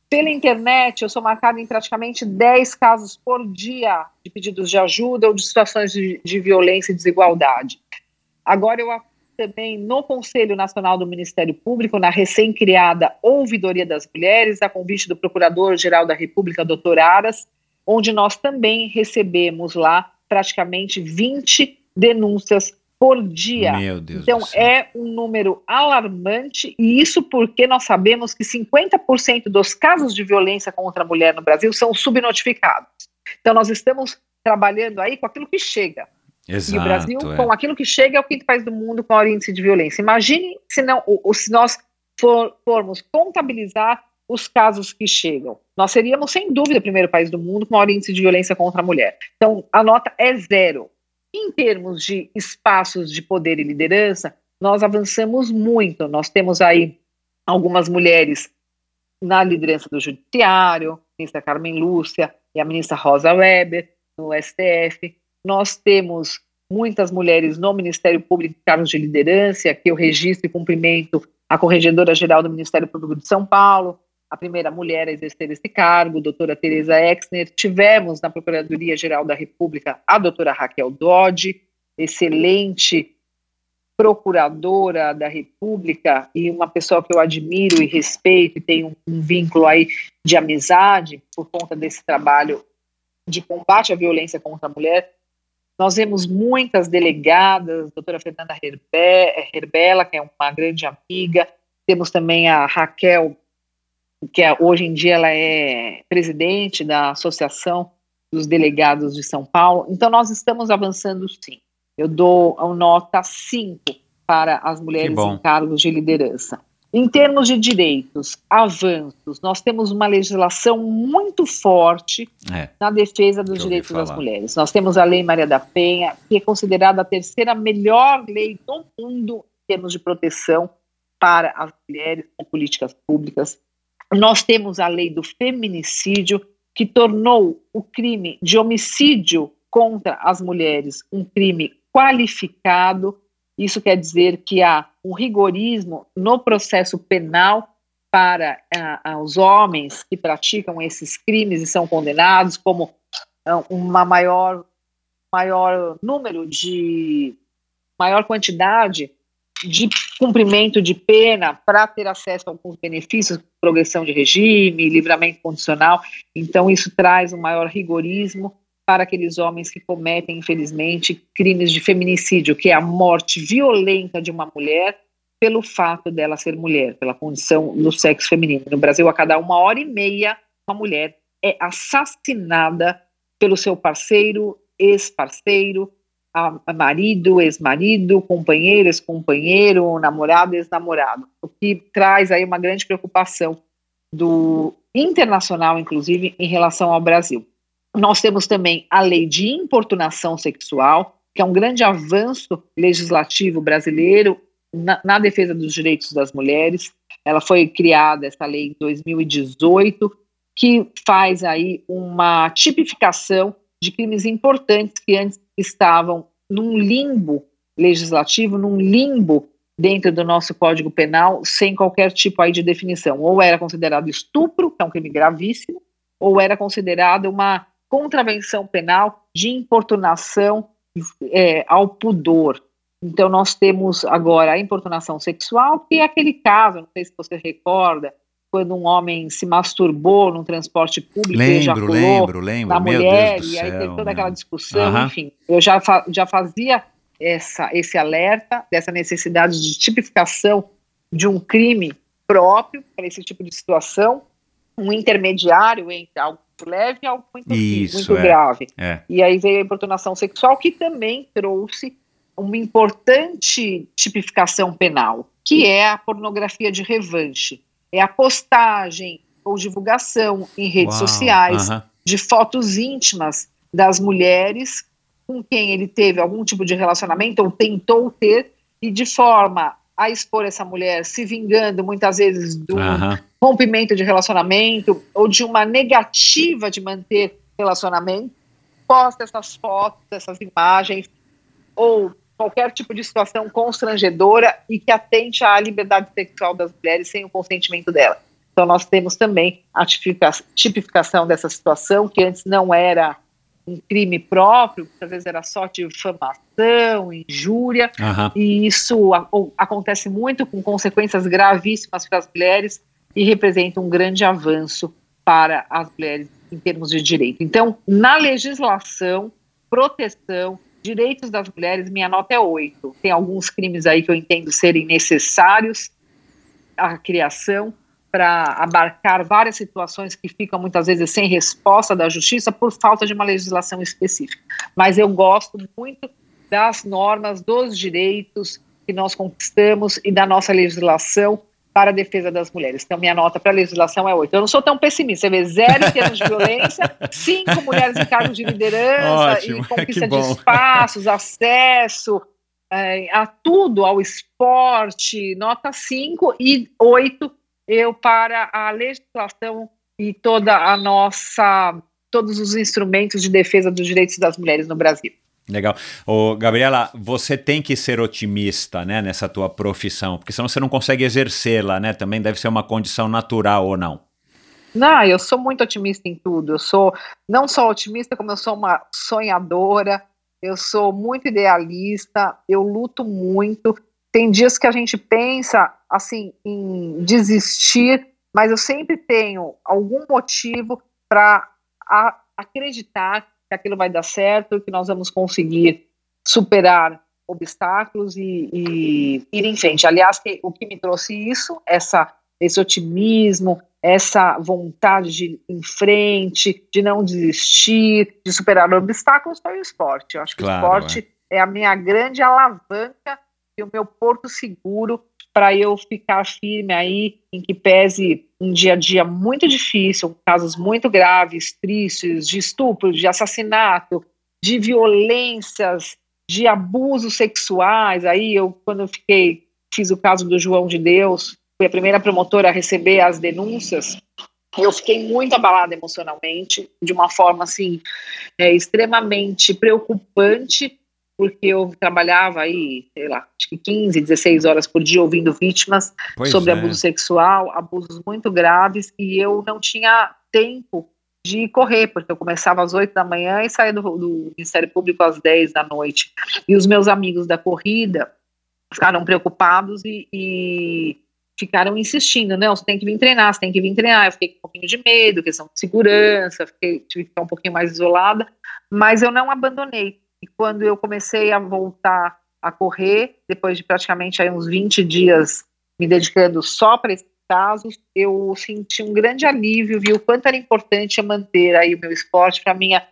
Pela internet, eu sou marcada em praticamente 10 casos por dia de pedidos de ajuda ou de situações de, de violência e desigualdade. Agora, eu também no Conselho Nacional do Ministério Público, na recém-criada Ouvidoria das Mulheres, a convite do Procurador-Geral da República, Dr. Aras, onde nós também recebemos lá praticamente 20 denúncias por dia. Meu Deus Então é um número alarmante, e isso porque nós sabemos que 50% dos casos de violência contra a mulher no Brasil são subnotificados. Então nós estamos trabalhando aí com aquilo que chega. Exato, e o Brasil, é. com aquilo que chega, é o quinto país do mundo com maior índice de violência. Imagine se, não, o- o- se nós for- formos contabilizar os casos que chegam. Nós seríamos, sem dúvida, o primeiro país do mundo com maior índice de violência contra a mulher. Então, a nota é zero. Em termos de espaços de poder e liderança, nós avançamos muito. Nós temos aí algumas mulheres na liderança do Judiciário, a ministra Carmen Lúcia e a ministra Rosa Weber, no STF. Nós temos muitas mulheres no Ministério Público em cargos de liderança, que eu registro e cumprimento a Corregedora-Geral do Ministério Público de São Paulo, a primeira mulher a exercer esse cargo, doutora Tereza Exner. Tivemos na Procuradoria-Geral da República a doutora Raquel Dodge, excelente procuradora da República e uma pessoa que eu admiro e respeito e tenho um, vínculo aí de amizade por conta desse trabalho de combate à violência contra a mulher. Nós vemos muitas delegadas, doutora Fernanda Herbe- Herbela, que é uma grande amiga, temos também a Raquel, que é- hoje em dia ela é presidente da Associação dos Delegados de São Paulo. Então, nós estamos avançando sim. Eu dou a nota 5 para as mulheres em cargos de liderança. Em termos de direitos, avanços, nós temos uma legislação muito forte É. na defesa dos direitos das mulheres. Nós temos a Lei Maria da Penha, que é considerada a terceira melhor lei do mundo em termos de proteção para as mulheres com políticas públicas. Nós temos a lei do feminicídio, que tornou o crime de homicídio contra as mulheres um crime qualificado. Isso quer dizer que há um rigorismo no processo penal para ah, ah, os homens que praticam esses crimes e são condenados, como ah, uma maior, maior número de maior quantidade de cumprimento de pena para ter acesso a alguns benefícios, progressão de regime, livramento condicional. Então, isso traz um maior rigorismo para aqueles homens que cometem, infelizmente, crimes de feminicídio, que é a morte violenta de uma mulher pelo fato dela ser mulher, pela condição do sexo feminino. No Brasil, a cada uma hora e meia, uma mulher é assassinada pelo seu parceiro, ex-parceiro, a- a marido, ex-marido, companheiro, ex-companheiro, namorado, ex-namorado. O que traz aí uma grande preocupação do internacional, inclusive, em relação ao Brasil. Nós temos também a lei de importunação sexual, que é um grande avanço legislativo brasileiro na, na defesa dos direitos das mulheres. Ela foi criada, essa lei, em 2018, que faz aí uma tipificação de crimes importantes que antes estavam num limbo legislativo, num limbo dentro do nosso Código Penal, sem qualquer tipo aí de definição. Ou era considerado estupro, que é um crime gravíssimo, ou era considerado uma contravenção penal de importunação é, ao pudor. Então, nós temos agora a importunação sexual, que é aquele caso, não sei se você recorda, quando um homem se masturbou num transporte público e Lembro, ejaculou lembro, lembro. na mulher, e aí céu, teve toda meu. aquela discussão, Aham. enfim. Eu já, fa- já fazia essa, esse alerta dessa necessidade de tipificação de um crime próprio para esse tipo de situação, um intermediário entre algo leve e algo muito, Isso, muito é. grave. É. E aí veio a importunação sexual, que também trouxe uma importante tipificação penal, que é a pornografia de revanche. É a postagem ou divulgação em redes Uau, sociais aham. de fotos íntimas das mulheres com quem ele teve algum tipo de relacionamento ou tentou ter, e de forma a expor essa mulher se vingando muitas vezes do Aham. rompimento de relacionamento ou de uma negativa de manter relacionamento, posta essas fotos, essas imagens ou qualquer tipo de situação constrangedora e que atente à liberdade sexual das mulheres sem o consentimento dela. Então nós temos também a tipifica- tipificação dessa situação que antes não era um crime próprio, muitas vezes era só difamação, injúria, Aham. e isso a- acontece muito com consequências gravíssimas para as mulheres e representa um grande avanço para as mulheres em termos de direito. Então, na legislação, proteção direitos das mulheres, minha nota é 8. Tem alguns crimes aí que eu entendo serem necessários à criação para abarcar várias situações que ficam muitas vezes sem resposta da justiça por falta de uma legislação específica. Mas eu gosto muito das normas, dos direitos que nós conquistamos e da nossa legislação para a defesa das mulheres. Então, minha nota para a legislação é 8. Eu não sou tão pessimista. Você vê zero em termos de violência, cinco mulheres em cargos de liderança Ótimo, e conquista de espaços, acesso é, a tudo, ao esporte, nota 5 e 8 eu para a legislação e toda a nossa todos os instrumentos de defesa dos direitos das mulheres no Brasil. Legal. Ô, Gabriela, você tem que ser otimista, né, nessa tua profissão, porque senão você não consegue exercê-la, né? Também deve ser uma condição natural ou não. Não, eu sou muito otimista em tudo. Eu sou não só otimista, como eu sou uma sonhadora. Eu sou muito idealista. Eu luto muito. Tem dias que a gente pensa assim em desistir, mas eu sempre tenho algum motivo para acreditar que aquilo vai dar certo, que nós vamos conseguir superar obstáculos e, e ir em frente. Aliás, que, o que me trouxe isso, essa, esse otimismo, essa vontade de ir em frente, de não desistir, de superar obstáculos, foi o esporte. Eu acho que Claro, o esporte é. a minha grande alavanca e o meu porto seguro para eu ficar firme aí, em que pese um dia a dia muito difícil, casos muito graves, tristes, de estupro, de assassinato, de violências, de abusos sexuais. Aí eu, quando eu fiquei, fiz o caso do João de Deus, fui a primeira promotora a receber as denúncias. Eu fiquei muito abalada emocionalmente, de uma forma assim é, extremamente preocupante, porque eu trabalhava aí, sei lá, acho que 15, 16 horas por dia ouvindo vítimas Pois sobre é. abuso sexual, abusos muito graves, e eu não tinha tempo de correr, porque eu começava às 8 da manhã e saía do, do Ministério Público às 10 da noite. E os meus amigos da corrida ficaram preocupados e, e ficaram insistindo, não, você tem que vir treinar, você tem que vir treinar. Eu fiquei com um pouquinho de medo, questão de segurança, fiquei, tive que ficar um pouquinho mais isolada, mas eu não abandonei. E quando eu comecei a voltar a correr, depois de praticamente aí uns 20 dias me dedicando só para esses casos, eu senti um grande alívio, vi o quanto era importante eu manter aí o meu esporte para minha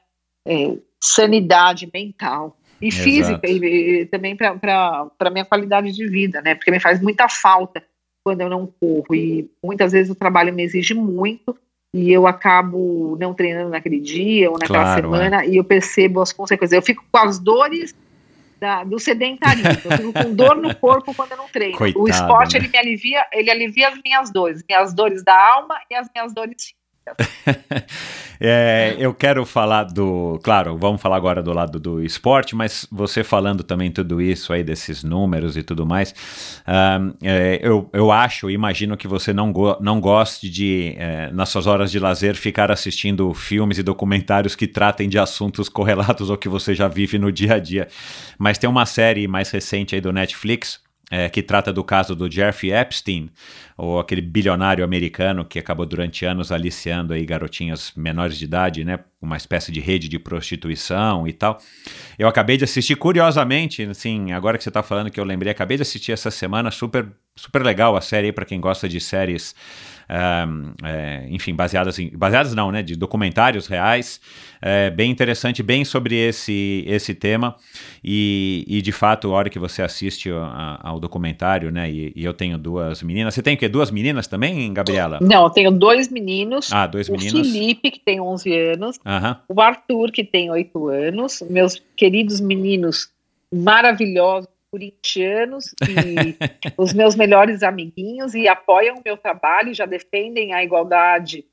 é, sanidade mental e Exato. física e, e também para a minha qualidade de vida, né? Porque me faz muita falta quando eu não corro e muitas vezes o trabalho me exige muito e eu acabo não treinando naquele dia ou naquela Claro, semana e eu percebo as consequências. Eu fico com as dores da- do sedentarismo, eu fico com dor no corpo quando eu não treino. Coitada, o esporte né? ele me alivia, ele alivia as minhas dores, minhas dores da alma e as minhas dores físicas. É, eu quero falar do. Claro, vamos falar agora do lado do esporte, mas você falando também tudo isso aí, desses números e tudo mais, ahn, é, eu, eu acho, imagino que você não, go não goste de, é, nas suas horas de lazer, ficar assistindo filmes e documentários que tratem de assuntos correlatos ao que você já vive no dia a dia. Mas tem uma série mais recente aí do Netflix. É, que trata do caso do Jeffrey Epstein, ou aquele bilionário americano que acabou durante anos aliciando aí garotinhas menores de idade, né, uma espécie de rede de prostituição e tal. Eu acabei de assistir curiosamente, assim, agora que você está falando que eu lembrei, acabei de assistir essa semana, super super legal a série para quem gosta de séries é, enfim, baseadas em. Baseadas não, né? De documentários reais. É, bem interessante, bem sobre esse, esse tema. E, e, de fato, a hora que você assiste a, ao documentário, né? E, e, eu tenho duas meninas. Você tem o quê? Duas meninas também, Gabriela? Não, eu tenho dois meninos. Ah, dois o meninos. Felipe, que tem 11 anos. Aham. O Arthur, que tem 8 anos. Meus queridos meninos maravilhosos corintianos e os meus melhores amiguinhos e apoiam o meu trabalho, já defendem a igualdade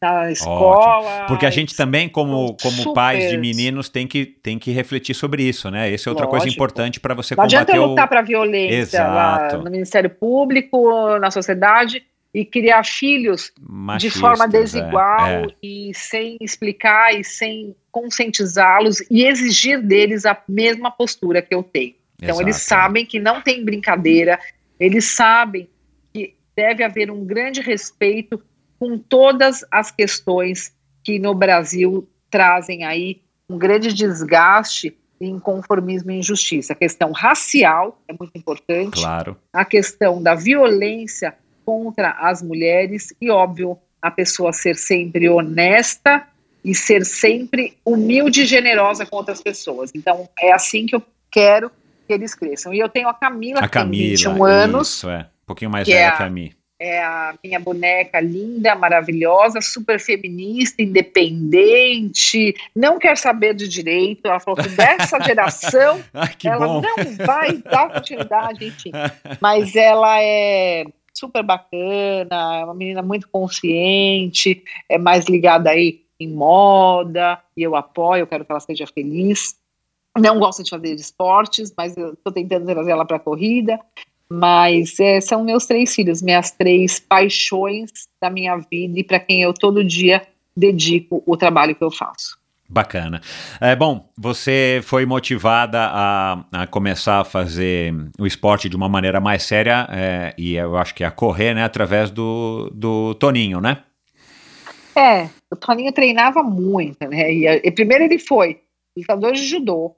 na escola. Ótimo. Porque a gente também, como, como super. pais de meninos, tem que, tem que refletir sobre isso, né? Essa é outra Lógico. coisa importante para você Não combater adianta eu o... lutar para a violência lá no Ministério Público, na sociedade, e criar filhos Machistas, de forma é, desigual é. e sem explicar e sem conscientizá-los e exigir deles a mesma postura que eu tenho. Então, Exato. eles sabem que não tem brincadeira, eles sabem que deve haver um grande respeito com todas as questões que no Brasil trazem aí um grande desgaste inconformismo e injustiça. A questão racial é muito importante. Claro. A questão da violência contra as mulheres e, óbvio, a pessoa ser sempre honesta e ser sempre humilde e generosa com outras pessoas. Então, é assim que eu quero que eles cresçam. E eu tenho a Camila, A que tem Camila. 21 anos, Isso, é. Um pouquinho mais Que velha é a- que a Mi. é a minha boneca linda, maravilhosa, super feminista, independente, não quer saber de direito. Ela falou que dessa geração Ai, que ela bom. não vai dar continuidade, enfim. Mas ela é super bacana, é uma menina muito consciente, é mais ligada aí em moda, e eu apoio, eu quero que ela seja feliz. Não gosta de fazer esportes, mas eu estou tentando trazer ela para a corrida. Mas é, são meus três filhos, minhas três paixões da minha vida e para quem eu todo dia dedico o trabalho que eu faço. Bacana. É, bom, você foi motivada a, a começar a fazer o esporte de uma maneira mais séria, é, e eu acho que a correr, né, através do, do Toninho, né? É, o Toninho treinava muito, né? E, e primeiro ele foi lutador de judô,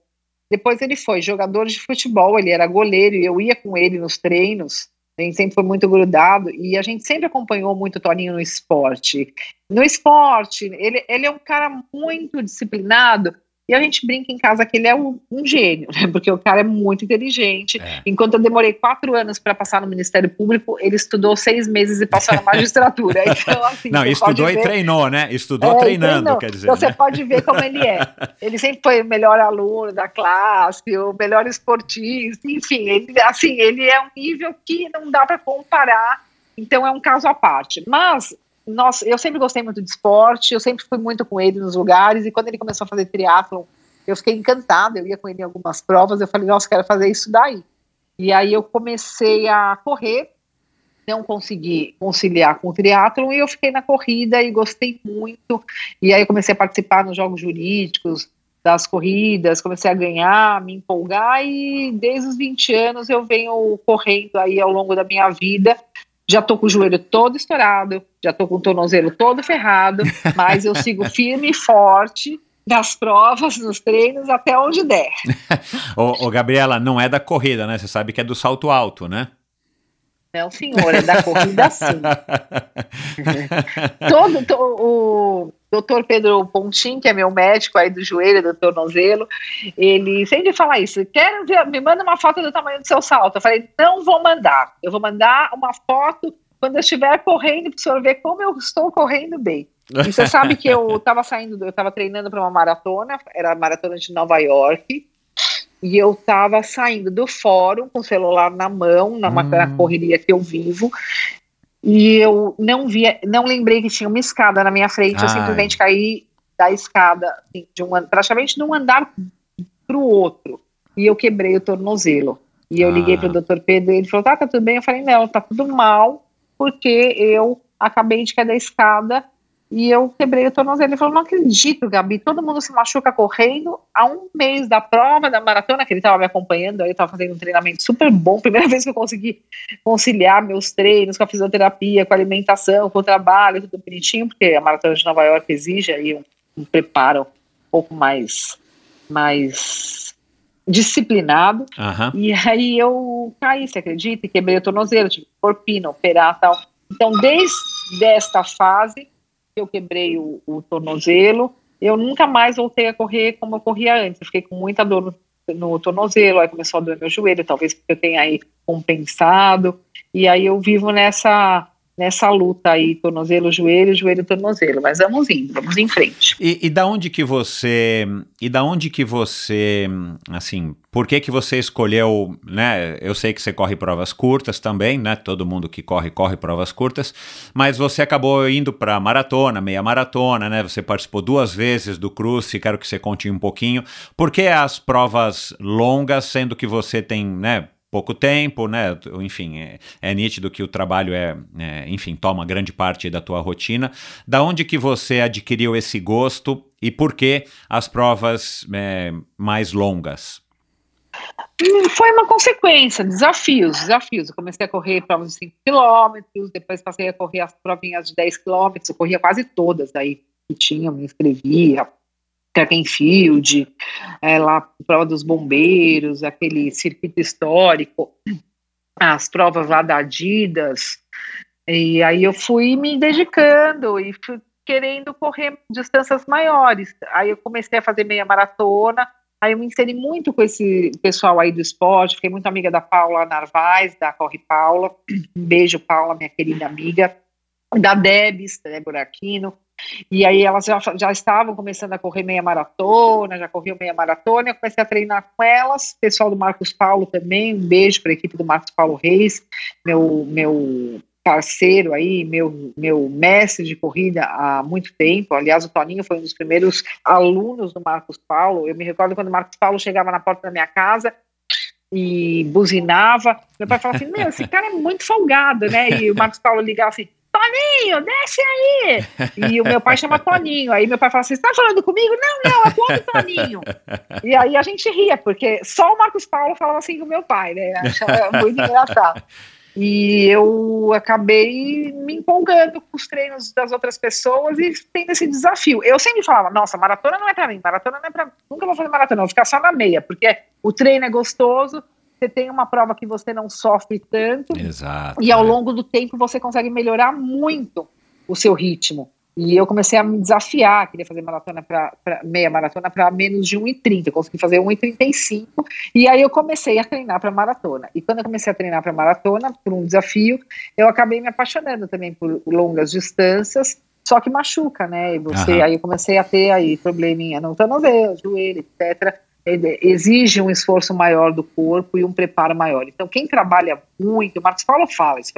depois ele foi jogador de futebol, ele era goleiro e eu ia com ele nos treinos. Sempre foi muito grudado e a gente sempre acompanhou muito o Toninho no esporte. No esporte, ele, ele é um cara muito disciplinado e a gente brinca em casa que ele é um, um gênio, né? Porque o cara é muito inteligente. É. Enquanto eu demorei quatro anos para passar no Ministério Público, ele estudou seis meses e passou na magistratura. Então, assim, Não, você estudou pode e ver- treinou, né? Estudou é, treinando, então, quer dizer. Você né? pode ver como ele é. Ele sempre foi o melhor aluno da classe, o melhor esportista, enfim, ele, assim, ele é um nível que não dá para comparar, então é um caso à parte. Mas, nossa, eu sempre gostei muito de esporte, eu sempre fui muito com ele nos lugares, e quando ele começou a fazer triatlon, eu fiquei encantada, eu ia com ele em algumas provas, eu falei, nossa, quero fazer isso daí. E aí eu comecei a correr, não consegui conciliar com o triatlon e eu fiquei na corrida e gostei muito. E aí eu comecei a participar nos jogos jurídicos das corridas, comecei a ganhar, me empolgar e desde os 20 anos eu venho correndo aí ao longo da minha vida. Já tô com o joelho todo estourado, já tô com o tornozelo todo ferrado, mas eu sigo firme e forte nas provas, nos treinos, até onde der. Ô, ô, Gabriela, não é da corrida, né? Você sabe que é do salto alto, né? Não, senhor, é da corrida sim. Todo, to- o doutor Pedro Pontin, que é meu médico aí do joelho, do tornozelo, ele sempre fala isso, quero ver, me manda uma foto do tamanho do seu salto. Eu falei, não vou mandar, eu vou mandar uma foto quando eu estiver correndo, para o senhor ver como eu estou correndo bem. E você sabe que eu estava saindo, do- eu estava treinando para uma maratona, era a maratona de Nova York, e eu estava saindo do fórum com o celular na mão, na, Hum. na correria que eu vivo, e eu não via, não lembrei que tinha uma escada na minha frente, eu Ai. simplesmente caí da escada, assim, de um, praticamente de um andar para o outro, e eu quebrei o tornozelo. E eu Ah. liguei para o doutor Pedro e ele falou: tá, tá tudo bem? Eu falei: não, tá tudo mal, porque eu acabei de cair da escada e eu quebrei o tornozelo. Ele falou: não acredito, Gabi, todo mundo se machuca correndo há um mês da prova, da maratona, que ele estava me acompanhando, aí eu estava fazendo um treinamento super bom, primeira vez que eu consegui conciliar meus treinos com a fisioterapia, com a alimentação, com o trabalho, tudo bonitinho, porque a maratona de Nova York exige aí um, um preparo um pouco mais, mais disciplinado. Aham. E aí eu caí, você acredita? E quebrei o tornozelo, tive que corpina, operar e tal. Então, desde esta fase eu quebrei o, o tornozelo, eu nunca mais voltei a correr como eu corria antes. Eu fiquei com muita dor no, no tornozelo, aí começou a doer meu joelho, talvez porque eu tenha aí compensado. E aí eu vivo nessa nessa luta aí, tornozelo, joelho, joelho, tornozelo. Mas vamos indo, vamos em frente. E, e da onde que você, e da onde que você, assim, por que que você escolheu, né? Eu sei que você corre provas curtas também, né? Todo mundo que corre corre provas curtas, mas você acabou indo para maratona, meia maratona, né? Você participou duas vezes do Cruze, quero que você conte um pouquinho. Por que as provas longas, sendo que você tem, né? Pouco tempo, né? Enfim, é, é nítido que o trabalho é, é, enfim, toma grande parte da tua rotina. Da onde que você adquiriu esse gosto e por que as provas é, mais longas? Hum, Foi uma consequência, desafios, desafios. Eu comecei a correr provas de 5 quilômetros, depois passei a correr as provinhas de 10 quilômetros, eu corria quase todas aí que tinham, me inscrevia. Track and field, é, lá prova dos bombeiros, aquele circuito histórico, as provas lá da Adidas, e aí eu fui me dedicando e fui querendo correr distâncias maiores. Aí eu comecei a fazer meia maratona, aí eu me inseri muito com esse pessoal aí do esporte, fiquei muito amiga da Paula Narvaez, da Corre Paula, um beijo Paula, minha querida amiga, da Debs, Débora Aquino, e aí elas já, já estavam começando a correr meia maratona, já corriam meia maratona, eu comecei a treinar com elas, pessoal do Marcos Paulo também, um beijo para a equipe do Marcos Paulo Reis, meu, meu parceiro aí, meu, meu mestre de corrida há muito tempo. Aliás, o Toninho foi um dos primeiros alunos do Marcos Paulo. Eu me recordo quando o Marcos Paulo chegava na porta da minha casa e buzinava. Meu pai falava assim: Meu, esse cara é muito folgado, né? E o Marcos Paulo ligava assim: Toninho, desce aí! E o meu pai chama Toninho. Aí meu pai fala assim: Você tá falando comigo? Não, não, é o outro Toninho. E aí a gente ria, porque só o Marcos Paulo falava assim com o meu pai, né? Achava muito engraçado. E eu acabei me empolgando com os treinos das outras pessoas e tendo esse desafio. Eu sempre falava, nossa, maratona não é para mim, maratona não é para nunca vou fazer maratona, vou ficar só na meia, porque o treino é gostoso, você tem uma prova que você não sofre tanto. Exato. E ao é. longo do tempo você consegue melhorar muito o seu ritmo. E eu comecei a me desafiar, queria fazer maratona para meia maratona para menos de 1,30. Eu consegui fazer 1,35 e aí eu comecei a treinar para maratona. E quando eu comecei a treinar para maratona, por um desafio, eu acabei me apaixonando também por longas distâncias, só que machuca, né? E você, Aham. aí eu comecei a ter aí probleminha no tornozelo, joelho, etc. Exige um esforço maior do corpo e um preparo maior. Então, quem trabalha muito, o Marcos Paulo fala isso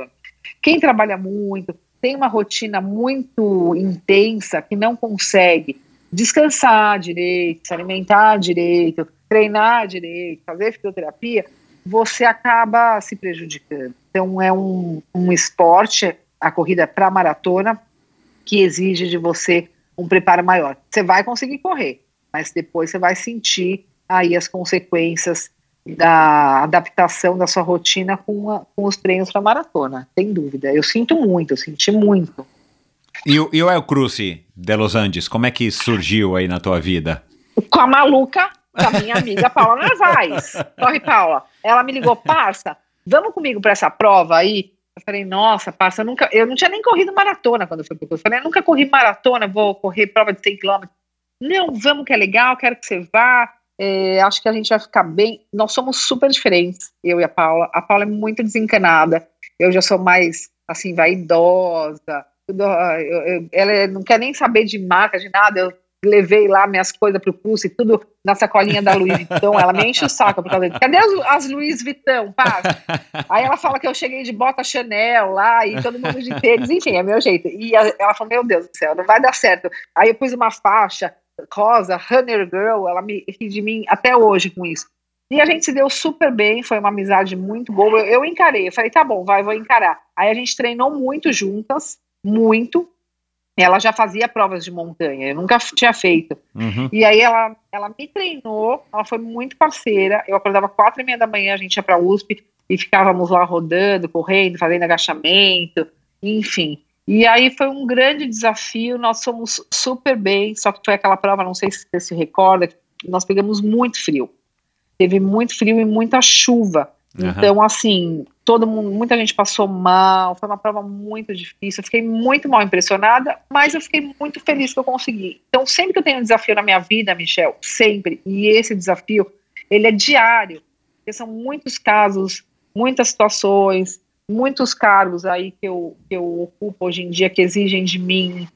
quem trabalha muito, tem uma rotina muito intensa que não consegue descansar direito, se alimentar direito, treinar direito, fazer fisioterapia, você acaba se prejudicando. Então é um, um esporte, a corrida para maratona, que exige de você um preparo maior. Você vai conseguir correr, mas depois você vai sentir aí as consequências da adaptação da sua rotina com, a- com os treinos para maratona, sem dúvida. Eu sinto muito, eu senti muito. E, o- e o El Cruci de Los Andes, como é que surgiu aí na tua vida? Com a maluca, com a minha amiga Paula Narvaez. Corre, Paula. Ela me ligou, parça, vamos comigo para essa prova aí? Eu falei, nossa, parça, eu, nunca, eu não tinha nem corrido maratona quando eu fui pro curso. Eu falei, eu nunca corri maratona, vou correr prova de 100 km. Não, vamos que é legal, quero que você vá. É, acho que a gente vai ficar bem. Nós somos super diferentes, eu e a Paula. A Paula é muito desencanada. Eu já sou mais, assim, vaidosa. Tudo, ah, eu- eu- ela não quer nem saber de marca, de nada. Eu levei lá minhas coisas pro curso e tudo na sacolinha da Louis Vuitton. Ela me enche o saco por causa disso. Cadê as, as Louis Vuitton? Aí ela fala que eu cheguei de bota Chanel lá e todo mundo de tênis. Enfim, é meu jeito. E ela falou, meu Deus do céu, não vai dar certo. Aí eu pus uma faixa rosa, Runner Girl, ela me ri de mim até hoje com isso. E a gente se deu super bem, foi uma amizade muito boa. Eu, eu encarei, eu falei, tá bom, vai, vou encarar. Aí a gente treinou muito juntas, muito. Ela já fazia provas de montanha, eu nunca tinha feito. Uhum. E aí ela, ela me treinou, ela foi muito parceira. Eu acordava quatro e meia da manhã, a gente ia pra USP e ficávamos lá rodando, correndo, fazendo agachamento, enfim. E aí foi um grande desafio, nós fomos super bem, só que foi aquela prova, não sei se você se recorda, nós pegamos muito frio. Teve muito frio e muita chuva. Aham. Então, assim, todo mundo, muita gente passou mal, foi uma prova muito difícil. Eu fiquei muito mal impressionada, mas eu fiquei muito feliz que eu consegui. Então, sempre que eu tenho um desafio na minha vida, Michel, sempre, e esse desafio, ele é diário, porque são muitos casos, muitas situações, muitos cargos aí que eu, que eu ocupo hoje em dia que exigem de mim,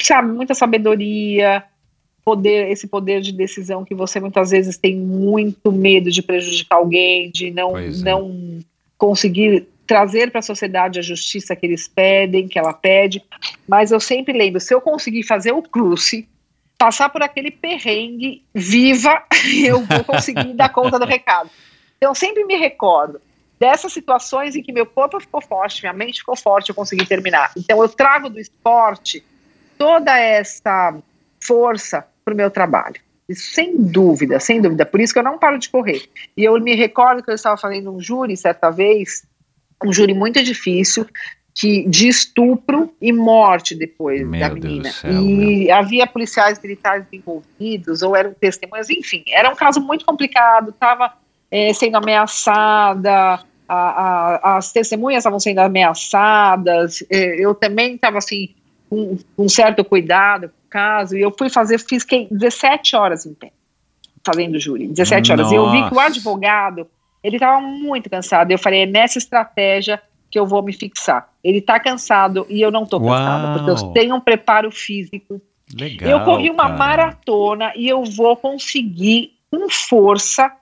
sabe, muita sabedoria, poder, esse poder de decisão que você muitas vezes tem muito medo de prejudicar alguém, de não, é. não conseguir trazer para a sociedade a justiça que eles pedem, que ela pede. Mas eu sempre lembro, se eu conseguir fazer o cruce, passar por aquele perrengue viva, eu vou conseguir dar conta do recado. Então eu sempre me recordo dessas situações em que meu corpo ficou forte, minha mente ficou forte, eu consegui terminar. Então eu trago do esporte toda essa força para o meu trabalho. Isso sem dúvida, sem dúvida. Por isso que eu não paro de correr. E eu me recordo que eu estava fazendo um júri certa vez, um júri muito difícil, que de estupro e morte depois Meu da menina. céu, e havia policiais militares envolvidos, ou eram testemunhas, enfim, era um caso muito complicado, estava sendo ameaçada, a, a, as testemunhas estavam sendo ameaçadas, eh, eu também estava assim, com um certo cuidado com o caso, e eu fui fazer, fiquei 17 horas em pé, fazendo júri, 17 horas, e eu vi que o advogado, ele estava muito cansado, eu falei, é nessa estratégia que eu vou me fixar. Ele está cansado e eu não estou cansada, porque eu tenho um preparo físico. Legal. eu corri uma cara. maratona e eu vou conseguir com força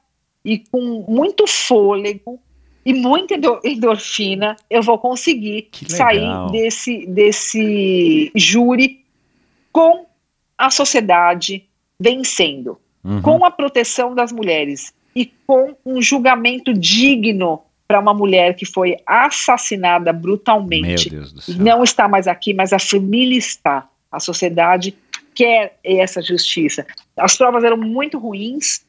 e com muito fôlego e muita endo- endorfina, eu vou conseguir sair desse, desse júri com a sociedade vencendo Uhum. com a proteção das mulheres e com um julgamento digno para uma mulher que foi assassinada Meu brutalmente. Deus do céu. Não está mais aqui, mas a família está. A sociedade quer essa justiça. As provas eram muito ruins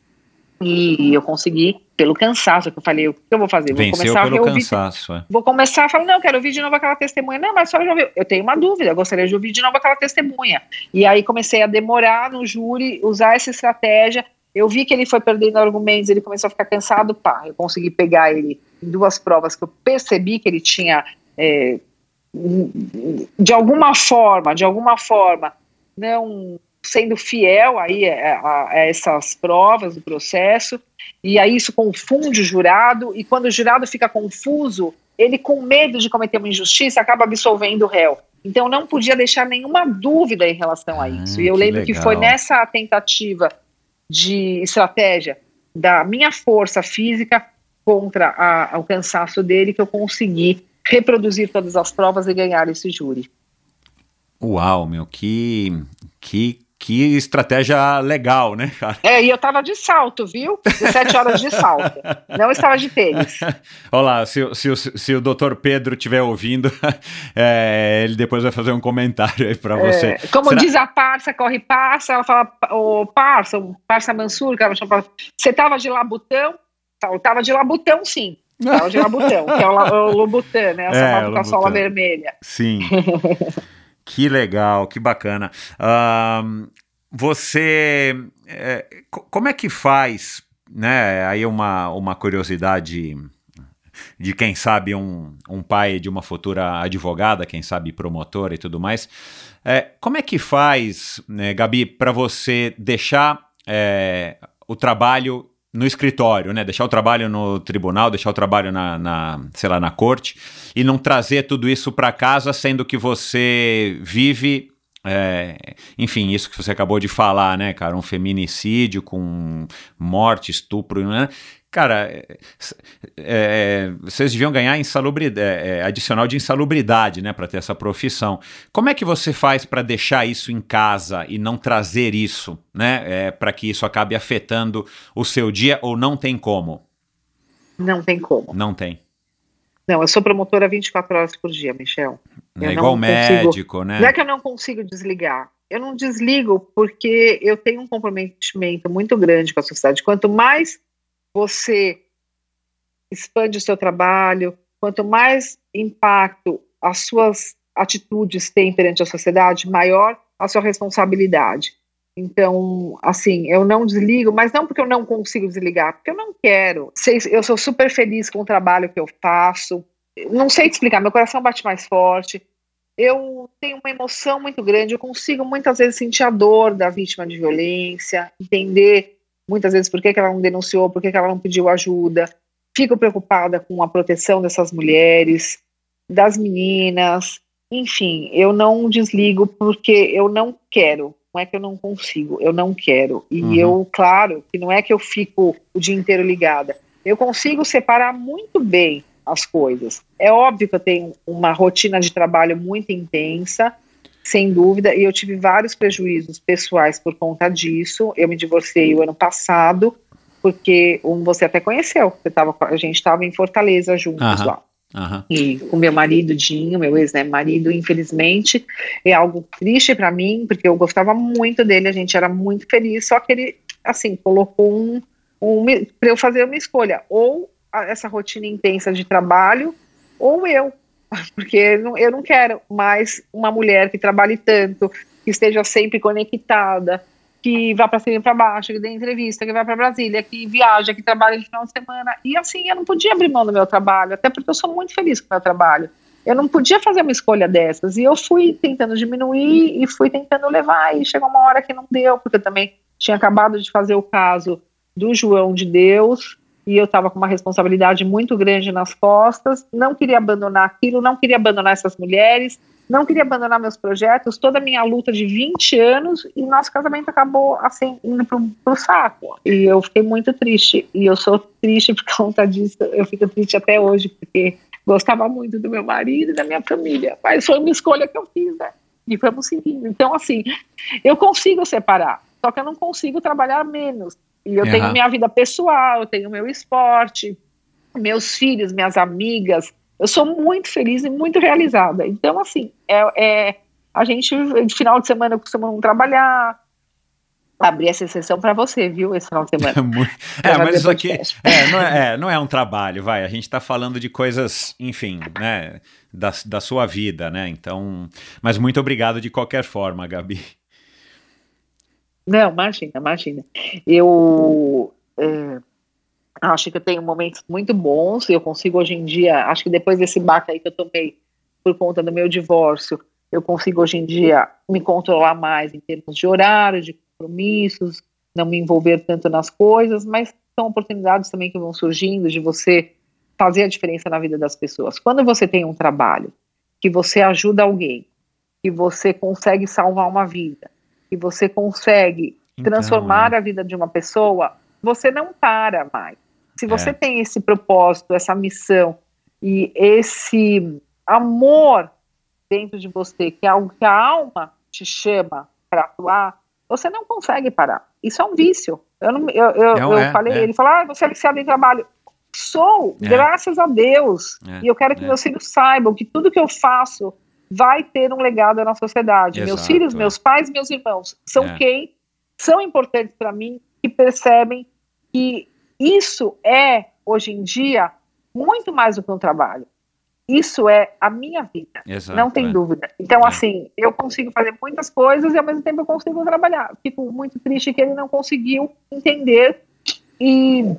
e eu consegui, pelo cansaço que eu falei, o que eu vou fazer? Vou Venceu começar a pelo reouvir cansaço. é. vou começar a falar, não, quero ouvir de novo aquela testemunha. Não, mas só já ouviu. Eu tenho uma dúvida, eu gostaria de ouvir de novo aquela testemunha. E aí comecei a demorar no júri, usar essa estratégia. Eu vi que ele foi perdendo argumentos, ele começou a ficar cansado, pá, eu consegui pegar ele em duas provas que eu percebi que ele tinha, é, de alguma forma, de alguma forma, não sendo fiel aí a, a- a essas provas do processo, e aí isso confunde o jurado, e quando o jurado fica confuso, ele com medo de cometer uma injustiça acaba absolvendo o réu. Então não podia deixar nenhuma dúvida em relação a Ah, isso. E eu que lembro que legal. foi nessa tentativa de estratégia da minha força física contra a- o cansaço dele que eu consegui reproduzir todas as provas e ganhar esse júri. Uau, meu, que, que, que estratégia legal, né, cara? É, e eu tava de salto, viu? 17 horas de salto. Não estava de tênis. Olha lá, se, o- se, o- se o doutor Pedro estiver ouvindo, é, ele depois vai fazer um comentário aí pra você. É, como Será- diz a parça, corre parça, ela fala, ô parça, o parça Mansur, que ela chama, você tava de labutão? Eu tava de labutão, sim. Tava de labutão, que é o, o né? É, Essa o é, com a sola vermelha. Sim. Que legal, que bacana. Você, é, co- como é que faz, né? Aí uma, uma curiosidade de quem sabe um, um pai de uma futura advogada, quem sabe promotora e tudo mais. É, como é que faz, né, Gabi, para você deixar é, o trabalho no escritório, né? Deixar o trabalho no tribunal, deixar o trabalho na, na sei lá, na corte e não trazer tudo isso para casa, sendo que você vive, é, enfim, isso que você acabou de falar, né, cara, um feminicídio com morte, estupro, né? Cara, é, é, vocês deviam ganhar insalubridade, é, adicional de insalubridade, né, para ter essa profissão. Como é que você faz para deixar isso em casa e não trazer isso, né, é, para que isso acabe afetando o seu dia ou não tem como? Não tem como. Não tem. Não, eu sou promotora 24 horas por dia, Michel. É Eu igual não consigo- médico, né? Não é que eu não consigo desligar. Eu não desligo porque eu tenho um comprometimento muito grande com a sociedade. Quanto mais você expande o seu trabalho, quanto mais impacto as suas atitudes têm perante a sociedade, maior a sua responsabilidade. Então, assim, eu não desligo, mas não porque eu não consigo desligar, porque eu não quero. Eu sou super feliz com o trabalho que eu faço. Não sei te explicar, meu coração bate mais forte eu tenho uma emoção muito grande, eu consigo muitas vezes sentir a dor da vítima de violência, entender muitas vezes por que, que ela não denunciou, por que, que ela não pediu ajuda. Fico preocupada com a proteção dessas mulheres, das meninas, enfim, eu não desligo porque eu não quero. Não é que eu não consigo, eu não quero. E Uhum. eu, claro, que não é que eu fico o dia inteiro ligada. Eu consigo separar muito bem as coisas. É óbvio que eu tenho uma rotina de trabalho muito intensa, sem dúvida, e eu tive vários prejuízos pessoais por conta disso. Eu me divorciei o ano passado, porque um você até conheceu, você tava, a gente estava em Fortaleza juntos lá. Aham. E com meu marido, Dinho, meu ex-marido, infelizmente, é algo triste para mim, porque eu gostava muito dele, a gente era muito feliz, só que ele, assim, colocou um, um para eu fazer uma escolha, ou essa rotina intensa de trabalho, ou eu. Porque eu não quero mais uma mulher que trabalhe tanto, que esteja sempre conectada, que vá para cima e para baixo, que dê entrevista, que vai para Brasília, que viaja, que trabalha de final de semana. E assim, eu não podia abrir mão do meu trabalho, até porque eu sou muito feliz com o meu trabalho. Eu não podia fazer uma escolha dessas. E eu fui tentando diminuir e fui tentando levar. E chegou uma hora que não deu, porque eu também tinha acabado de fazer o caso do João de Deus e eu estava com uma responsabilidade muito grande nas costas. Não queria abandonar aquilo, não queria abandonar essas mulheres, não queria abandonar meus projetos, toda a minha luta de 20 anos e nosso casamento acabou assim indo pro, pro saco. E eu fiquei muito triste. E eu sou triste por conta disso. Eu fico triste até hoje, porque gostava muito do meu marido e da minha família. Mas foi uma escolha que eu fiz, né? E vamos seguindo. Então, assim, eu consigo separar, só que eu não consigo trabalhar menos. E eu Aham. tenho minha vida pessoal, eu tenho meu esporte, meus filhos, minhas amigas. Eu sou muito feliz e muito realizada. Então, assim, é, é- a gente, de final de semana, eu costumo não trabalhar. Abri essa exceção para você, viu, esse final de semana. É, mas isso aqui é, não, é, é, não é um trabalho, vai. A gente está falando de coisas, enfim, né, da, da sua vida, né? Então, mas muito obrigado de qualquer forma, Gabi. Não, imagina, imagina. Eu é, acho que eu tenho momentos muito bons. Eu consigo hoje em dia, acho que depois desse baque aí que eu tomei por conta do meu divórcio, eu consigo hoje em dia me controlar mais em termos de horário, de compromissos, não me envolver tanto nas coisas, mas são oportunidades também que vão surgindo de você fazer a diferença na vida das pessoas. Quando você tem um trabalho que você ajuda alguém, que você consegue salvar uma vida, que você consegue Então, transformar é. a vida de uma pessoa, você não para mais. Se você É. tem esse propósito, essa missão e esse amor dentro de você, que é algo que a alma te chama para atuar, você não consegue parar. Isso é um vício. Eu, não, eu, eu, Não eu é, falei, é. ele falou, ah, você é viciado em trabalho. Sou, É. graças a Deus. É, E eu quero que é. meus filhos saibam que tudo que eu faço vai ter um legado na sociedade. meus Exato, filhos, é. meus pais, meus irmãos são É. quem são importantes para mim, que percebem que isso é, hoje em dia, muito mais do que um trabalho. Isso é a minha vida, Exato, não tem é. dúvida. Então, É. assim, eu consigo fazer muitas coisas e ao mesmo tempo eu consigo trabalhar. Fico muito triste que ele não conseguiu entender e,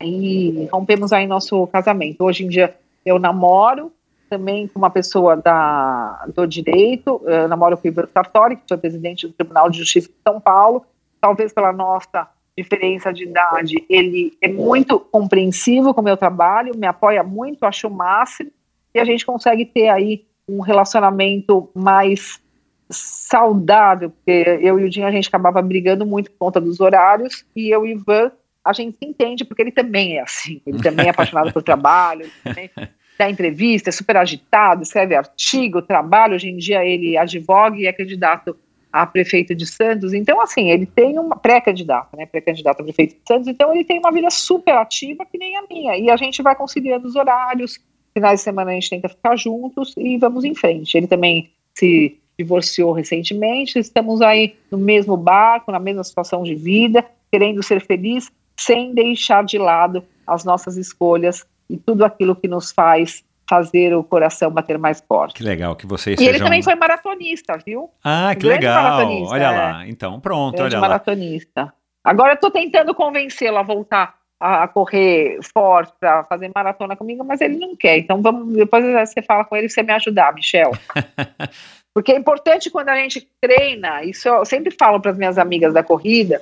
e rompemos aí nosso casamento. Hoje em dia eu namoro também com uma pessoa da, do direito, eu namoro com o Ivan Sartori, que foi presidente do Tribunal de Justiça de São Paulo, talvez pela nossa diferença de idade, ele é muito compreensivo com o meu trabalho, me apoia muito, acho o máximo, e a gente consegue ter aí um relacionamento mais saudável, porque eu e o Dinho a gente acabava brigando muito por conta dos horários, e eu e o Ivan, a gente se entende, porque ele também é assim, ele também é apaixonado por trabalho, ele também dá entrevista, é super agitado, escreve artigo, trabalha, hoje em dia ele advoga e é candidato a prefeito de Santos, então assim, ele tem uma pré-candidato, né, pré-candidato a prefeito de Santos, então ele tem uma vida super ativa que nem a minha, e a gente vai conciliando os horários, finais de semana a gente tenta ficar juntos e vamos em frente. Ele também se divorciou recentemente, estamos aí no mesmo barco, na mesma situação de vida, querendo ser feliz, sem deixar de lado as nossas escolhas e tudo aquilo que nos faz fazer o coração bater mais forte. Que legal que vocês E ele também foi maratonista, viu? Ah, que grande legal. Olha é. lá. Então, pronto, Grande olha lá. maratonista. Agora eu tô tentando convencê-lo a voltar a, correr forte para fazer maratona comigo, mas ele não quer. Então vamos, depois você fala com ele você me ajudar, Michel. Porque é importante quando a gente treina, isso eu sempre falo para as minhas amigas da corrida,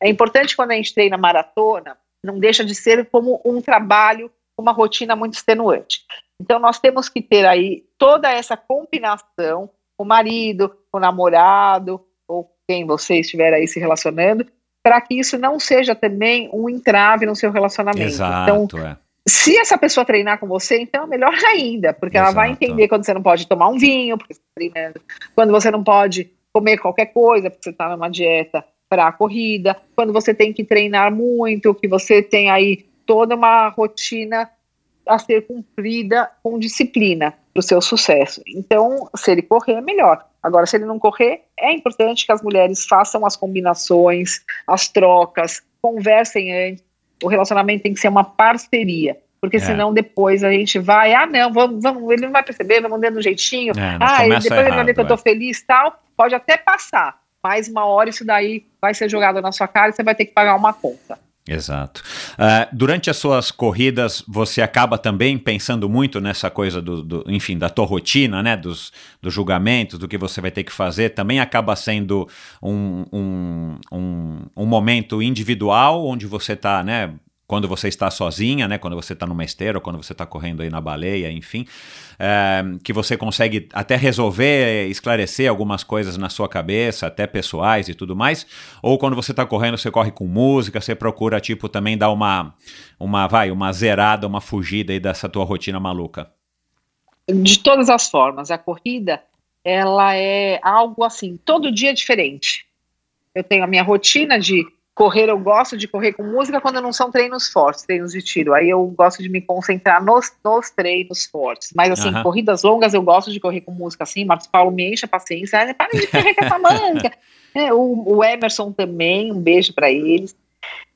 é importante quando a gente treina maratona, não deixa de ser como um trabalho, uma rotina muito extenuante. Então nós temos que ter aí toda essa combinação com o marido, com o namorado, ou quem você estiver aí se relacionando, para que isso não seja também um entrave no seu relacionamento. Então, Exato, é. se essa pessoa treinar com você, então é melhor ainda, porque ela vai Exato. entender quando você não pode tomar um vinho, porque você está treinando, quando você não pode comer qualquer coisa, porque você está numa dieta para a corrida, quando você tem que treinar muito, que você tem aí toda uma rotina a ser cumprida com disciplina para o seu sucesso. Então, se ele correr, é melhor. Agora, se ele não correr, é importante que as mulheres façam as combinações, as trocas, conversem antes. O relacionamento tem que ser uma parceria, porque É. senão depois a gente vai, ah, não, vamos, vamos ele não vai perceber, vamos dando um jeitinho, É, ah, depois ele vai ver que eu errado, tô feliz e tal, pode até passar, mas uma hora isso daí vai ser jogado na sua cara e você vai ter que pagar uma conta. Exato. Ah, durante as suas corridas, você acaba também pensando muito nessa coisa do, do- enfim, da tua rotina, né? Dos, dos julgamentos, do que você vai ter que fazer. Também acaba sendo um, um, um, um momento individual onde você está, né? Quando você está sozinha, né? Quando você está numa esteira, quando você está correndo aí na baleia, enfim, é, que você consegue até resolver, esclarecer algumas coisas na sua cabeça, até pessoais e tudo mais. Ou quando você está correndo, você corre com música, você procura, tipo, também dar uma, uma, vai, uma zerada, uma fugida aí dessa tua rotina maluca. De todas as formas, a corrida, ela é algo assim, todo dia é diferente. Eu tenho a minha rotina de correr, eu gosto de correr com música quando não são treinos fortes, treinos de tiro. Aí eu gosto de me concentrar nos, nos treinos fortes. Mas assim, Aham. corridas longas eu gosto de correr com música assim. Marcos Paulo me enche a paciência. Ah, para de correr com essa manga. É, o, o Emerson também, um beijo para eles.